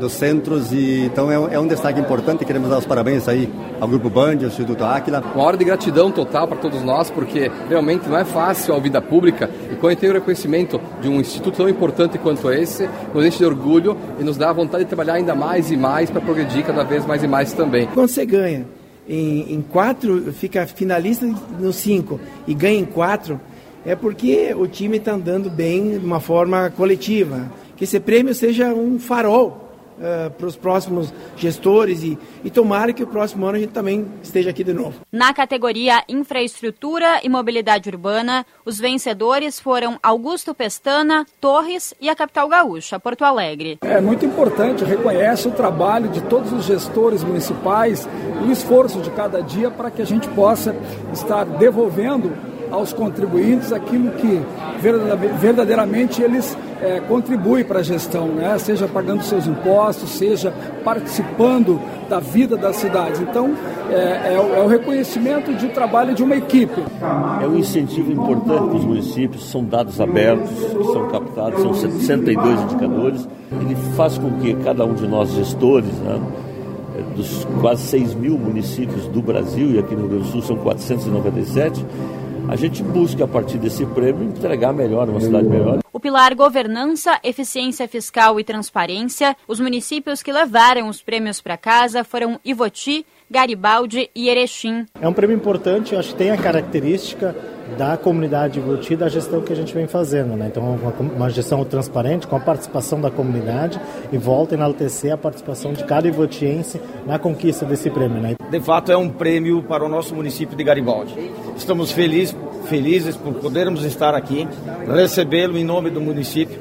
dos centros e então é, é, um destaque importante. Queremos dar os parabéns aí ao Grupo Band, ao Instituto Áquila. Uma hora de gratidão total para todos nós, porque realmente não é fácil a vida pública e quando tem o reconhecimento de um instituto tão importante quanto esse, nos enche de orgulho e nos dá a vontade de trabalhar ainda mais e mais para progredir cada vez mais e mais também. Quando você ganha em, em quatro, fica finalista no cinco e ganha em quatro, é porque o time está andando bem de uma forma coletiva. Que esse prêmio seja um farol uh, para os próximos gestores e, e tomara que o próximo ano a gente também esteja aqui de novo. Na categoria Infraestrutura e Mobilidade Urbana, os vencedores foram Augusto Pestana, Torres e a capital gaúcha, Porto Alegre. É muito importante, reconhece o trabalho de todos os gestores municipais e o esforço de cada dia para que a gente possa estar devolvendo aos contribuintes aquilo que verdadeiramente eles é, contribuem para a gestão, né? seja pagando seus impostos, seja participando da vida das cidades. Então, é, é, o, é o reconhecimento de trabalho de uma equipe. É um incentivo importante para os municípios, são dados abertos, são captados, são 62 indicadores. Ele faz com que cada um de nós, gestores, né, dos quase 6 mil municípios do Brasil, e aqui no Rio Grande do Sul são 497, a gente busca, a partir desse prêmio, entregar melhor, uma cidade melhor. O pilar Governança, Eficiência Fiscal e Transparência, os municípios que levaram os prêmios para casa foram Ivoti, Garibaldi e Erechim. É um prêmio importante, eu acho que tem a característica da comunidade Ivoti da gestão que a gente vem fazendo. Né? Então, uma, uma, gestão transparente, com a participação da comunidade e volta a enaltecer a participação de cada ivotiense na conquista desse prêmio. Né? De fato, é um prêmio para o nosso município de Garibaldi. Estamos felizes, felizes por podermos estar aqui, recebê-lo em nome do município.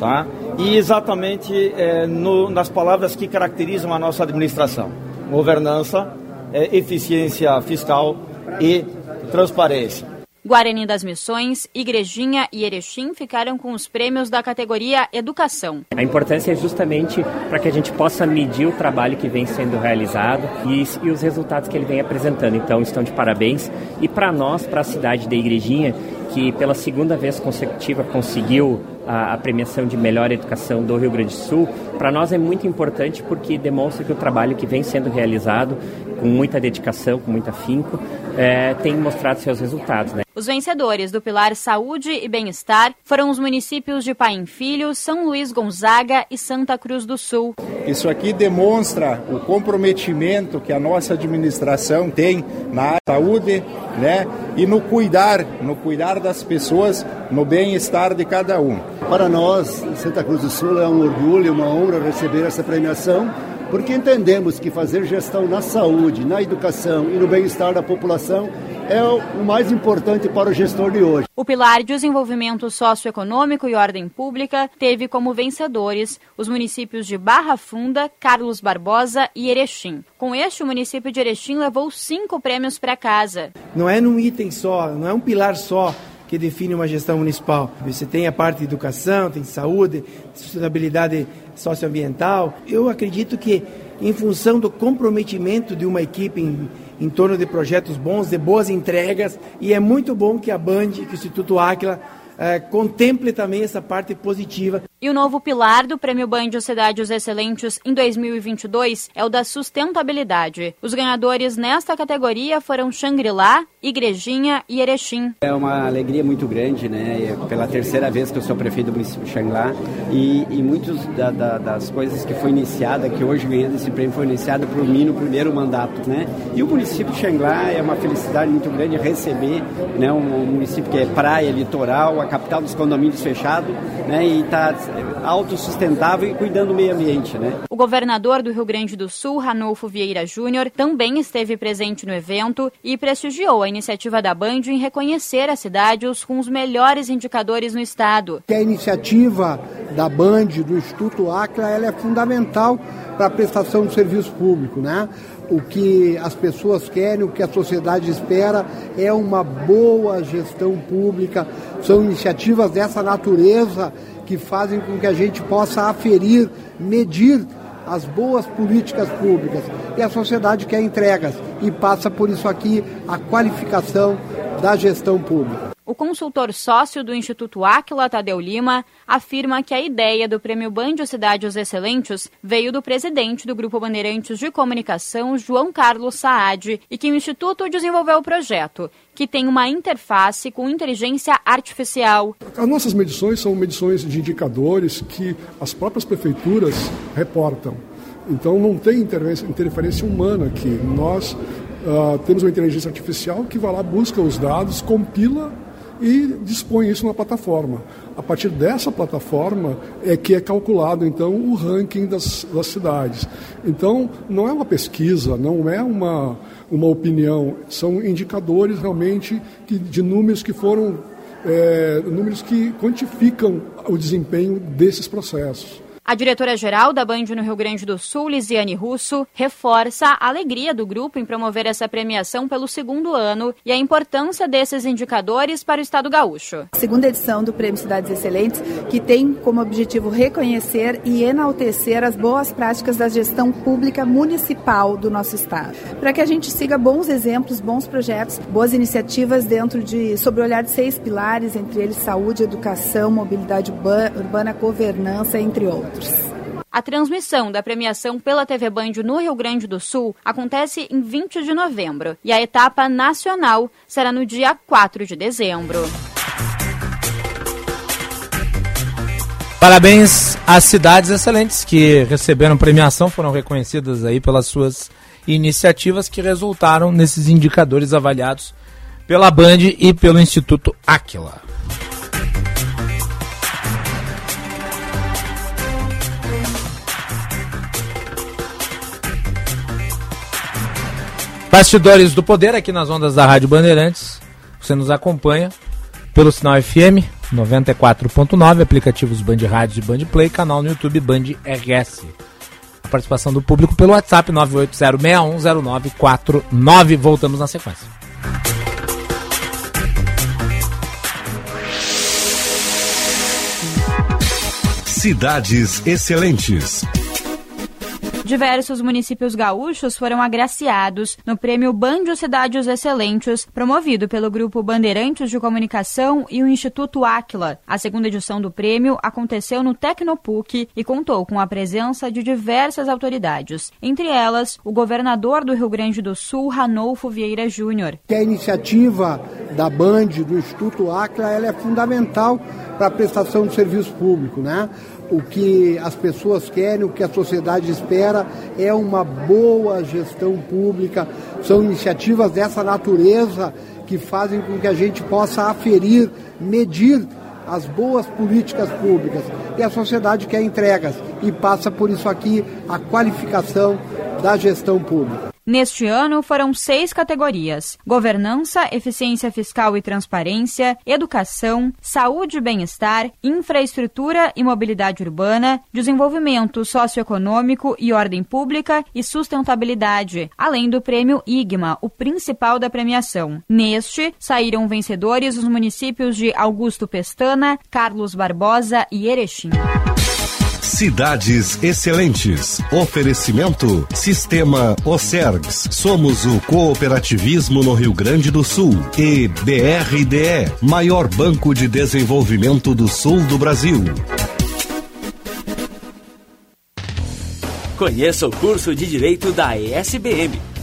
Tá? E exatamente é, no, nas palavras que caracterizam a nossa administração governança, é, eficiência fiscal e transparência. Guarani das Missões, Igrejinha e Erechim ficaram com os prêmios da categoria Educação. A importância é justamente para que a gente possa medir o trabalho que vem sendo realizado e, e os resultados que ele vem apresentando. Então, estão de parabéns. E para nós, para a cidade da Igrejinha, que pela segunda vez consecutiva conseguiu a, a, premiação de melhor educação do Rio Grande do Sul, para nós é muito importante porque demonstra que o trabalho que vem sendo realizado com muita dedicação, com muito afinco, é, tem mostrado seus resultados. Né? Os vencedores do Pilar Saúde e Bem-Estar foram os municípios de Pai em Filho, São Luís Gonzaga e Santa Cruz do Sul. Isso aqui demonstra o comprometimento que a nossa administração tem na saúde, né, e no cuidar, no cuidar das pessoas, no bem-estar de cada um. Para nós, Santa Cruz do Sul, é um orgulho, uma honra receber essa premiação porque entendemos que fazer gestão na saúde, na educação e no bem-estar da população é o mais importante para o gestor de hoje. O pilar de desenvolvimento socioeconômico e ordem pública teve como vencedores os municípios de Barra Funda, Carlos Barbosa e Erechim. Com este, o município de Erechim levou cinco prêmios para casa. Não é num item só, não é um pilar só que define uma gestão municipal. Você tem a parte de educação, tem saúde, sustentabilidade socioambiental. Eu acredito que, em função do comprometimento de uma equipe em, em torno de projetos bons, de boas entregas, e é muito bom que a Band, que o Instituto Áquila, é, contemple também essa parte positiva. E o novo pilar do Prêmio Band Cidades Excelentes em 2022 é o da sustentabilidade. Os ganhadores nesta categoria foram Xangri-Lá, Igrejinha e Erechim. É uma alegria muito grande, né? É pela terceira vez que eu sou prefeito do município de Xangri-Lá e, e muitas da, da, das coisas que foi iniciada, que hoje ganhando esse prêmio, foi iniciada por mim no primeiro mandato, né? E o município de Xangri-Lá é uma felicidade muito grande receber, né? Um, um município que é praia, litoral, capital dos condomínios fechados, né? E está autossustentável e cuidando do meio ambiente, né? O governador do Rio Grande do Sul, Ranolfo Vieira Júnior, também esteve presente no evento e prestigiou a iniciativa da Band em reconhecer a cidade com os melhores indicadores no estado. A iniciativa da Band, do Instituto Acla, ela é fundamental para a prestação de serviço público, né? O que as pessoas querem, o que a sociedade espera é uma boa gestão pública. São iniciativas dessa natureza que fazem com que a gente possa aferir, medir as boas políticas públicas. E a sociedade quer entregas e passa por isso aqui a qualificação da gestão pública. O consultor sócio do Instituto Aquila, Tadeu Lima, afirma que a ideia do Prêmio Band Cidades Excelentes veio do presidente do Grupo Bandeirantes de Comunicação, João Carlos Saad, e que o Instituto desenvolveu o projeto, que tem uma interface com inteligência artificial. As nossas medições são medições de indicadores que as próprias prefeituras reportam. Então não tem interferência humana aqui. Nós uh, temos uma inteligência artificial que vai lá, busca os dados, compila e dispõe isso na plataforma. A partir dessa plataforma é que é calculado então o ranking das, das cidades. Então não é uma pesquisa, não é uma, uma opinião, são indicadores realmente que, de números que foram é, números que quantificam o desempenho desses processos. A diretora-geral da Band no Rio Grande do Sul, Lisiane Russo, reforça a alegria do grupo em promover essa premiação pelo segundo ano e a importância desses indicadores para o Estado gaúcho. Segunda edição do Prêmio Cidades Excelentes, que tem como objetivo reconhecer e enaltecer as boas práticas da gestão pública municipal do nosso Estado. Para que a gente siga bons exemplos, bons projetos, boas iniciativas dentro de, sobre o olhar de seis pilares, entre eles saúde, educação, mobilidade urbana, governança, entre outros. A transmissão da premiação pela TV Band no Rio Grande do Sul acontece em 20 de novembro e a etapa nacional será no dia 4 de dezembro. Parabéns às cidades excelentes que receberam premiação, foram reconhecidas aí pelas suas iniciativas que resultaram nesses indicadores avaliados pela Band e pelo Instituto Aquila. Bastidores do Poder aqui nas ondas da Rádio Bandeirantes. Você nos acompanha pelo sinal FM 94.9, aplicativos Band Rádio e Band Play, canal no YouTube Band RS. A participação do público pelo WhatsApp 980610949. Voltamos na sequência. Cidades Excelentes. Diversos municípios gaúchos foram agraciados no prêmio Banjo Cidades Excelentes, promovido pelo Grupo Bandeirantes de Comunicação e o Instituto Aquila. A segunda edição do prêmio aconteceu no Tecnopuc e contou com a presença de diversas autoridades, entre elas o governador do Rio Grande do Sul, Ranolfo Vieira Júnior. A iniciativa da Band, do Instituto Aquila, ela é fundamental para a prestação de serviço público, né? O que as pessoas querem, o que a sociedade espera é uma boa gestão pública. São iniciativas dessa natureza que fazem com que a gente possa aferir, medir as boas políticas públicas. E a sociedade quer entregas e passa por isso aqui a qualificação da gestão pública. Neste ano foram seis categorias: governança, eficiência fiscal e transparência, educação, saúde e bem-estar, infraestrutura e mobilidade urbana, desenvolvimento socioeconômico e ordem pública e sustentabilidade, além do prêmio IGMA, o principal da premiação. Neste, saíram vencedores os municípios de Augusto Pestana, Carlos Barbosa e Erechim. Cidades Excelentes. Oferecimento Sistema Ocergs. Somos o cooperativismo no Rio Grande do Sul. E BRDE, maior banco de desenvolvimento do sul do Brasil. Conheça o curso de Direito da ESBM,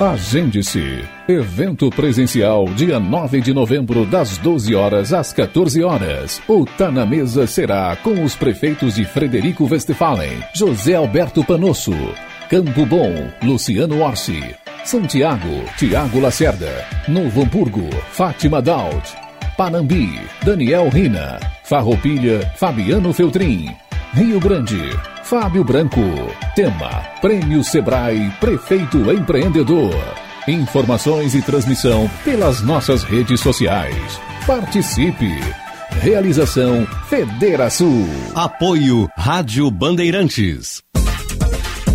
Agende-se. Evento presencial, dia 9 de novembro, das 12 horas às 14 horas. O Tá na Mesa será com os prefeitos de Frederico Westphalen, José Alberto Panosso, Campo Bom, Luciano Orsi, Santiago, Tiago Lacerda, Novo Hamburgo, Fátima Daud, Panambi, Daniel Rina, Farroupilha, Fabiano Feltrin, Rio Grande, Fábio Branco. Tema: Prêmio Sebrae Prefeito Empreendedor. Informações e transmissão pelas nossas redes sociais. Participe! Realização Federação. Apoio Rádio Bandeirantes.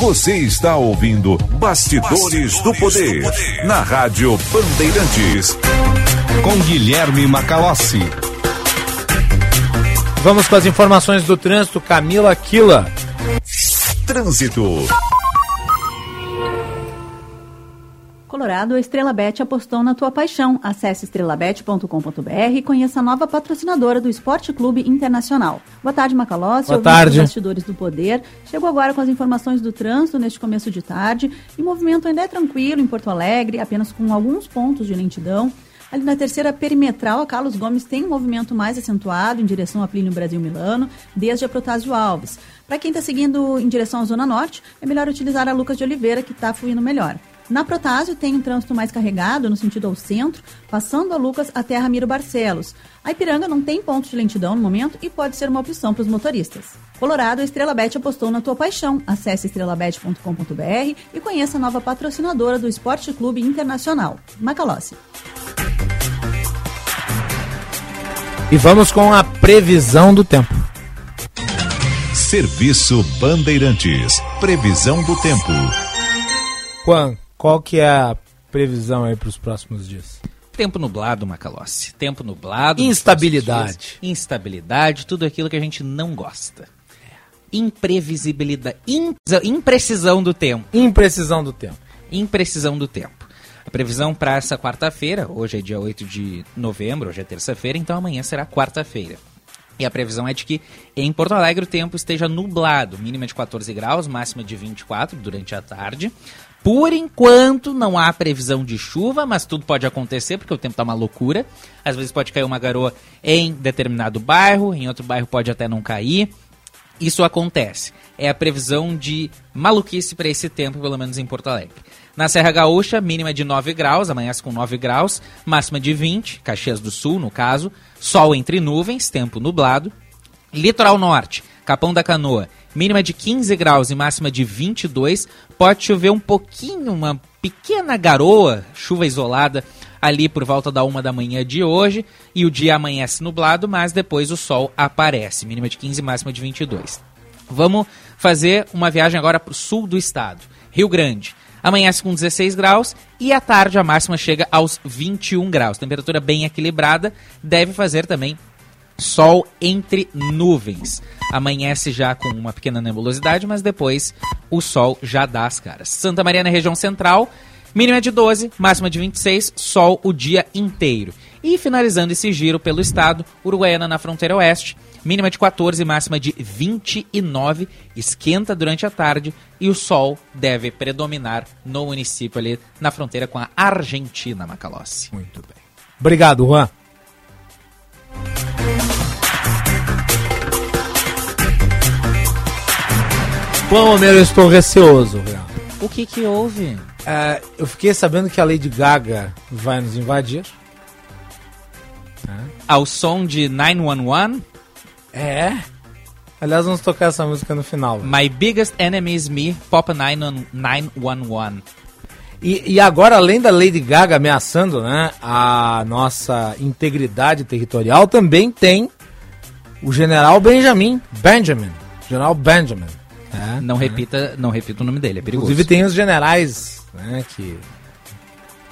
Você está ouvindo Bastidores, do, Poder, na Rádio Bandeirantes. Com Guilherme Macalossi. Vamos com as informações do trânsito. Camila Aquila. Trânsito. Colorado, a Estrela Bet apostou na tua paixão. Acesse estrelabet.com.br e conheça a nova patrocinadora do Esporte Clube Internacional. Boa tarde, Macalossi. Boa tarde. Bastidores do Poder. Chegou agora com as informações do trânsito neste começo de tarde. E o movimento ainda é tranquilo em Porto Alegre, apenas com alguns pontos de lentidão. Ali na terceira perimetral, a Carlos Gomes tem um movimento mais acentuado em direção a Plínio Brasil Milano, desde a Protásio Alves. Para quem está seguindo em direção à Zona Norte, é melhor utilizar a Lucas de Oliveira, que está fluindo melhor. Na Protásio tem um trânsito mais carregado no sentido ao centro, passando a Lucas até Ramiro Barcelos. A Ipiranga não tem ponto de lentidão no momento e pode ser uma opção para os motoristas. Colorado, a Estrela Bet apostou na tua paixão. Acesse estrelabet.com.br e conheça a nova patrocinadora do Esporte Clube Internacional, Macalossi. E vamos com a previsão do tempo. Serviço Bandeirantes. Previsão do tempo. Juan, qual que é a previsão aí para os próximos dias? Tempo nublado, Macalossi. Tempo nublado. Instabilidade. Instabilidade, tudo aquilo que a gente não gosta. Imprevisibilidade. im- imprecisão do tempo. Imprecisão do tempo. Imprecisão do tempo. A previsão para essa quarta-feira, hoje é dia 8 de novembro, hoje é terça-feira, então amanhã será quarta-feira. E a previsão é de que em Porto Alegre o tempo esteja nublado, mínima de 14 graus, máxima de 24 durante a tarde. Por enquanto não há previsão de chuva, mas tudo pode acontecer porque o tempo tá uma loucura. Às vezes pode cair uma garoa em determinado bairro, em outro bairro pode até não cair. Isso acontece. É a previsão de maluquice para esse tempo, pelo menos em Porto Alegre. Na Serra Gaúcha, mínima de 9 graus, amanhece com 9 graus, máxima de 20, Caxias do Sul, no caso, sol entre nuvens, tempo nublado. Litoral Norte, Capão da Canoa, mínima de 15 graus e máxima de 22. Pode chover um pouquinho, uma pequena garoa, chuva isolada ali por volta da uma da manhã de hoje. E o dia amanhece nublado, mas depois o sol aparece, mínima de 15 e máxima de 22. Vamos fazer uma viagem agora para o sul do estado. Rio Grande. Amanhece com 16 graus e à tarde a máxima chega aos 21 graus. Temperatura bem equilibrada, deve fazer também sol entre nuvens. Amanhece já com uma pequena nebulosidade, mas depois o sol já dá as caras. Santa Maria na região central, mínima de 12, máxima de 26, sol o dia inteiro. E finalizando esse giro pelo estado, Uruguaiana na fronteira oeste, mínima de 14, máxima de 29, esquenta durante a tarde e o sol deve predominar no município ali na fronteira com a Argentina, Macalossi. Muito bem. Obrigado, Juan. Juan Romero, eu estou receoso. O que que houve? É, eu fiquei sabendo que a Lady Gaga vai nos invadir. Ao som de 911? É. Aliás, vamos tocar essa música no final. My Biggest Enemy is Me, Pop 911. E, e agora, além da Lady Gaga ameaçando né, a nossa integridade territorial, também tem o general Benjamin. Benjamin. General Benjamin. É, Não repita, não repita o nome dele, é perigoso. Inclusive tem os generais né, que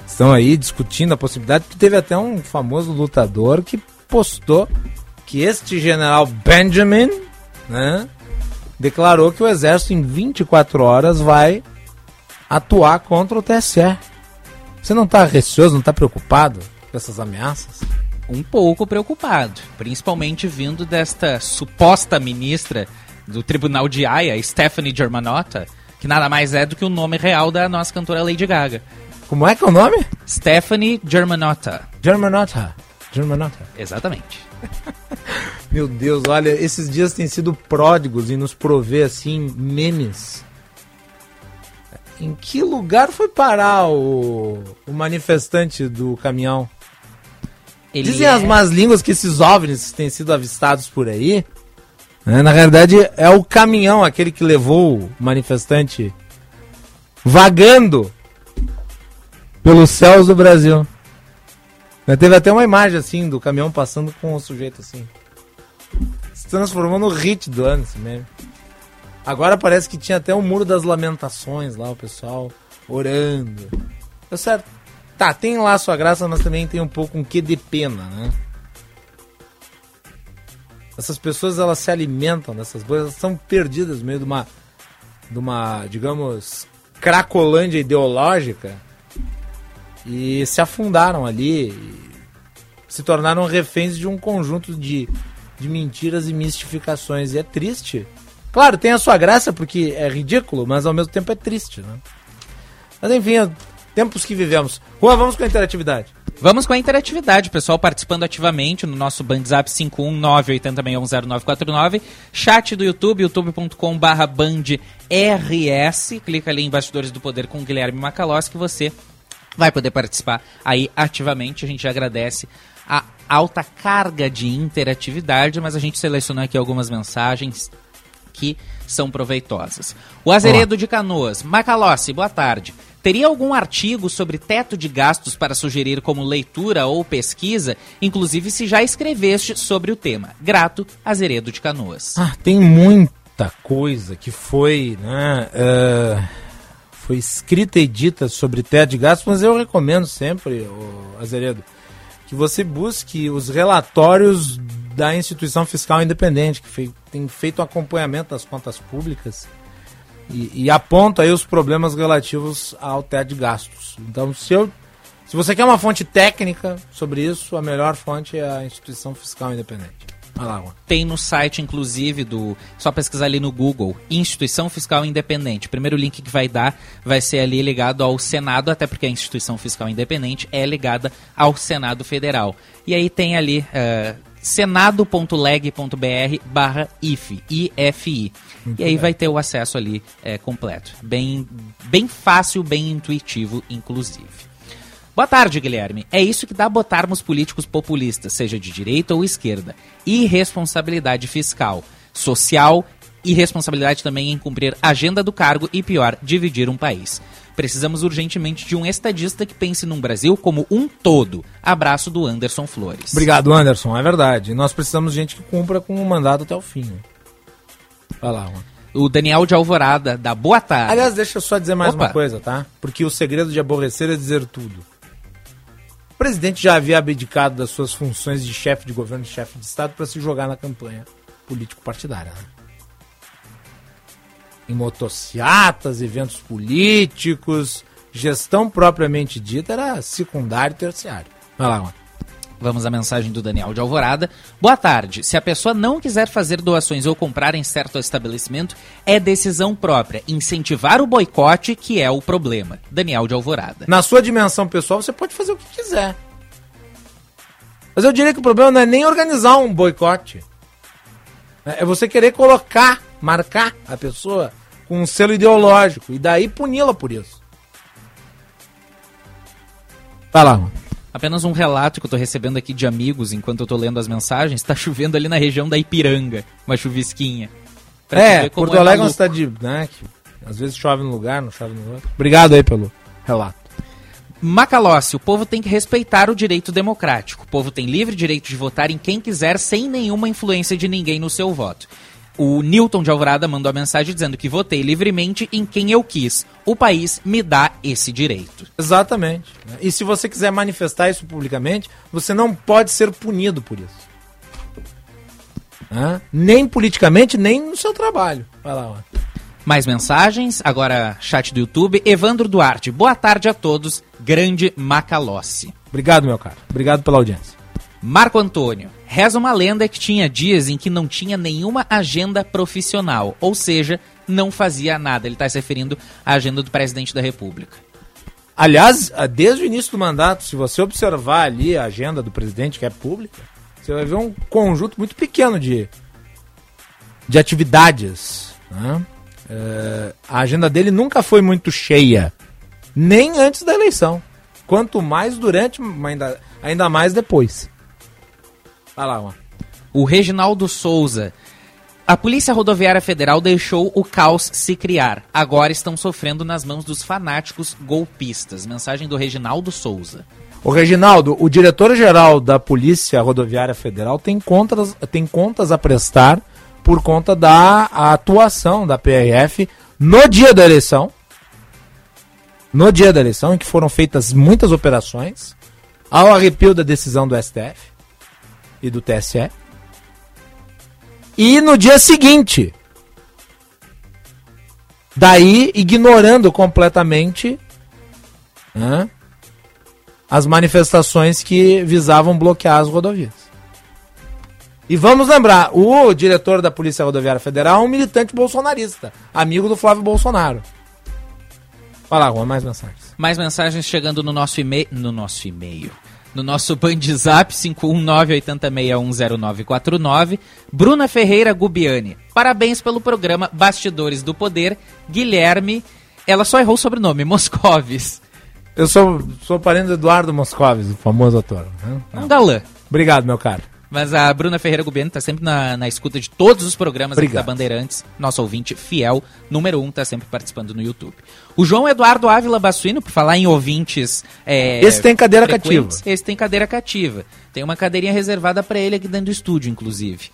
estão aí discutindo a possibilidade, porque teve até um famoso lutador que postou que este general Benjamin né, declarou que o exército em 24 horas vai atuar contra o TSE. Você não está receoso, não está preocupado com essas ameaças? um pouco preocupado, principalmente vindo desta suposta ministra do Tribunal de Haia, Stephanie Germanotta, que nada mais é do que o nome real da nossa cantora Lady Gaga. Como é que é o nome? Stephanie Germanotta. Germanotta. Germanotta. Exatamente. Meu Deus, olha, esses dias têm sido pródigos em nos prover, assim, memes. Em que lugar foi parar o, o manifestante do caminhão? Ele Dizem é- as más línguas que esses OVNIs têm sido avistados por aí. Né? Na realidade, é o caminhão, aquele que levou o manifestante vagando pelos céus do Brasil. Teve até uma imagem assim do caminhão passando com o sujeito assim. Se transformou no hit do ano meme. Agora parece que tinha até o muro das lamentações lá, o pessoal orando. Tá certo. Tá, tem lá sua graça, mas também tem um pouco um quê de pena, né? Essas pessoas elas se alimentam dessas coisas, elas estão perdidas no meio de uma, de uma, digamos, cracolândia ideológica e se afundaram ali, se tornaram reféns de um conjunto de, de mentiras e mistificações. E é triste. Claro, tem a sua graça porque é ridículo, mas ao mesmo tempo é triste, né? Mas enfim, tempos que vivemos. Juan, vamos com a interatividade. Vamos com a interatividade, pessoal participando ativamente no nosso Bandzap 51980610949, chat do YouTube, youtube.com barra bandrs, clica ali em Bastidores do Poder com Guilherme Macalós que você vai poder participar aí ativamente, a gente agradece a alta carga de interatividade, mas a gente selecionou aqui algumas mensagens que são proveitosas. O Azeredo de Canoas, Macalossi, boa tarde. Teria algum artigo sobre teto de gastos para sugerir como leitura ou pesquisa, inclusive se já escreveste sobre o tema? Grato, Azeredo de Canoas. Ah, tem muita coisa que foi, né, eh, foi escrita e dita sobre teto de gastos, mas eu recomendo sempre, Azeredo, que você busque os relatórios da instituição fiscal independente, que tem feito um acompanhamento das contas públicas e, e aponta aí os problemas relativos ao teto de gastos. Então, se, eu, se você quer uma fonte técnica sobre isso, a melhor fonte é a instituição fiscal independente. Vai lá, Juan. Tem no site, inclusive, do. Só pesquisar ali no Google, Instituição Fiscal Independente. O primeiro link que vai dar vai ser ali ligado ao Senado, até porque a Instituição Fiscal Independente é ligada ao Senado Federal. E aí tem ali eh, senado.leg.br barra IFI, IFI. Muito e aí bem. vai ter o acesso ali eh, completo. Bem, bem fácil, bem intuitivo, inclusive. Boa tarde, Guilherme. É isso que dá botarmos políticos populistas, seja de direita ou esquerda. Irresponsabilidade fiscal, social e responsabilidade também em cumprir a agenda do cargo e, pior, dividir um país. Precisamos urgentemente de um estadista que pense num Brasil como um todo. Abraço do Anderson Flores. Obrigado, Anderson. É verdade. Nós precisamos de gente que cumpra com o mandato até o fim. né? Vai lá, Juan. O Daniel de Alvorada, da Boa Tarde. Aliás, deixa eu só dizer mais Opa. uma coisa, tá? Porque o segredo de aborrecer é dizer tudo. O presidente já havia abdicado das suas funções de chefe de governo e chefe de Estado para se jogar na campanha político-partidária. Né? Em motociatas, eventos políticos, gestão propriamente dita era secundário e terciário. Vai lá, Juan. Vamos à mensagem do Daniel de Alvorada. Boa tarde. Se a pessoa não quiser fazer doações ou comprar em certo estabelecimento, é decisão própria. Incentivar o boicote que é o problema. Daniel de Alvorada. Na sua dimensão pessoal, você pode fazer o que quiser. Mas eu diria que o problema não é nem organizar um boicote. É você querer colocar, marcar a pessoa com um selo ideológico. E daí puni-la por isso. Vai lá, mano. Apenas um relato que eu tô recebendo aqui de amigos enquanto eu tô lendo as mensagens. Tá chovendo ali na região da Ipiranga. Uma chuvisquinha. Pra É, Porto Alegre é uma maluco. cidade, né, que às vezes chove num lugar, não chove no outro. Obrigado aí pelo relato. Macalossi, o povo tem que respeitar o direito democrático. O povo tem livre direito de votar em quem quiser sem nenhuma influência de ninguém no seu voto. O Newton de Alvorada mandou a mensagem dizendo que votei livremente em quem eu quis. O país me dá esse direito. Exatamente. E se você quiser manifestar isso publicamente, você não pode ser punido por isso. Nem politicamente, nem no seu trabalho. Vai lá, ó. Mais mensagens, agora chat do YouTube. Evandro Duarte, boa tarde a todos. Grande Macalossi. Obrigado, meu caro. Obrigado pela audiência. Marco Antônio, reza uma lenda que tinha dias em que não tinha nenhuma agenda profissional, ou seja, não fazia nada. Ele está se referindo à agenda do presidente da República. Aliás, ah, desde o início do mandato, se você observar ali a agenda do presidente, que é pública, você vai ver um conjunto muito pequeno de, de atividades. né? É, a agenda dele nunca foi muito cheia, nem antes da eleição. Quanto mais durante, ainda, ainda mais depois. Vai lá, ó. O Reginaldo Souza. A Polícia Rodoviária Federal deixou o caos se criar. Agora estão sofrendo nas mãos dos fanáticos golpistas. Mensagem do Reginaldo Souza. O Reginaldo, o diretor-geral da Polícia Rodoviária Federal tem contas, tem contas a prestar por conta da atuação da PRF no dia da eleição. No dia da eleição, em que foram feitas muitas operações, ao arrepio da decisão do STF e do TSE. E no dia seguinte, daí ignorando completamente né, as manifestações que visavam bloquear as rodovias. E vamos lembrar, o diretor da Polícia Rodoviária Federal é um militante bolsonarista, amigo do Flávio Bolsonaro. Vai lá, Juan, mais mensagens. Mais mensagens chegando no nosso e-mail. No nosso e-mail. No nosso Bandzap 51980610949. Bruna Ferreira Gubiani. Parabéns pelo programa Bastidores do Poder. Guilherme. Ela só errou o sobrenome, Moscovis. Eu sou, sou parente do Eduardo Moscovis, o famoso ator. né? Um galã. Obrigado, meu caro. Mas a Bruna Ferreira Gubiani tá sempre na, na escuta de todos os programas da Bandeirantes. Nosso ouvinte fiel, número um, tá sempre participando no YouTube. O João Eduardo Ávila Bassuino, por falar em ouvintes. é, Esse tem cadeira frequentes, cativa. Esse tem cadeira cativa. Tem uma cadeirinha reservada para ele aqui dentro do estúdio, inclusive.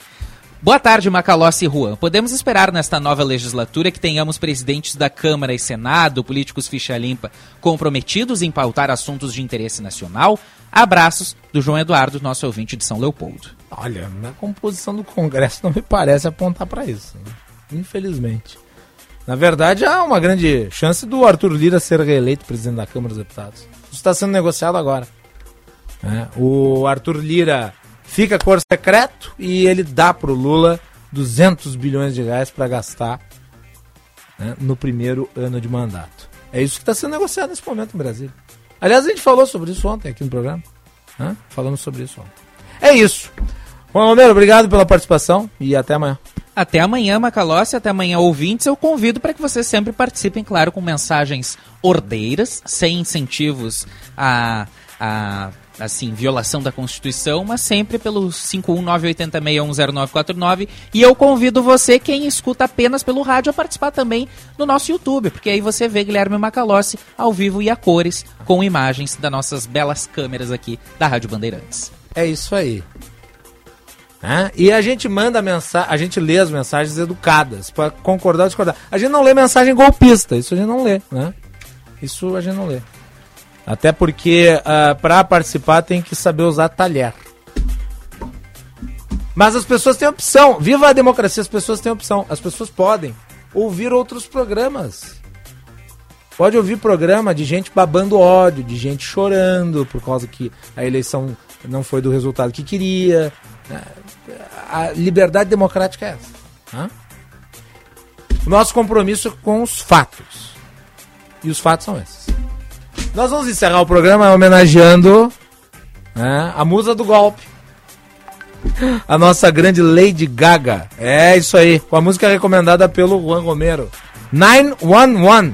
Boa tarde, Macalossi e Juan. Podemos esperar nesta nova legislatura que tenhamos presidentes da Câmara e Senado, políticos ficha limpa, comprometidos em pautar assuntos de interesse nacional? Abraços do João Eduardo, nosso ouvinte de São Leopoldo. Olha, na composição do Congresso não me parece apontar para isso. né? Infelizmente. Na verdade, há uma grande chance do Arthur Lira ser reeleito presidente da Câmara dos Deputados. Isso está sendo negociado agora. né? O Arthur Lira fica cor secreto e ele dá para o Lula 200 bilhões de reais para gastar né, no primeiro ano de mandato. É isso que está sendo negociado nesse momento no Brasil. Aliás, a gente falou sobre isso ontem aqui no programa. né? Falamos sobre isso ontem. É isso. Bom, Romero, obrigado pela participação e até amanhã. Até amanhã, Macalossi, até amanhã, ouvintes. Eu convido para que vocês sempre participem, claro, com mensagens ordeiras, sem incentivos a, a assim, violação da Constituição, mas sempre pelo 51980610949. E eu convido você, quem escuta apenas pelo rádio, a participar também no nosso YouTube, porque aí você vê Guilherme Macalossi ao vivo e a cores, com imagens das nossas belas câmeras aqui da Rádio Bandeirantes. É isso aí. E a gente manda mensagem, a gente lê as mensagens educadas, para concordar ou discordar. A gente não lê mensagem golpista, isso a gente não lê, né? Isso a gente não lê. Até porque para participar tem que saber usar talher. Mas as pessoas têm opção. Viva a democracia, as pessoas têm opção. As pessoas podem ouvir outros programas. Pode ouvir programa de gente babando ódio, de gente chorando por causa que a eleição não foi do resultado que queria. A liberdade democrática é essa. Hã? O nosso compromisso é com os fatos. E os fatos são esses. Nós vamos encerrar o programa homenageando né, a musa do golpe. A nossa grande Lady Gaga. É isso aí, com a música recomendada pelo Juan Romero. 911.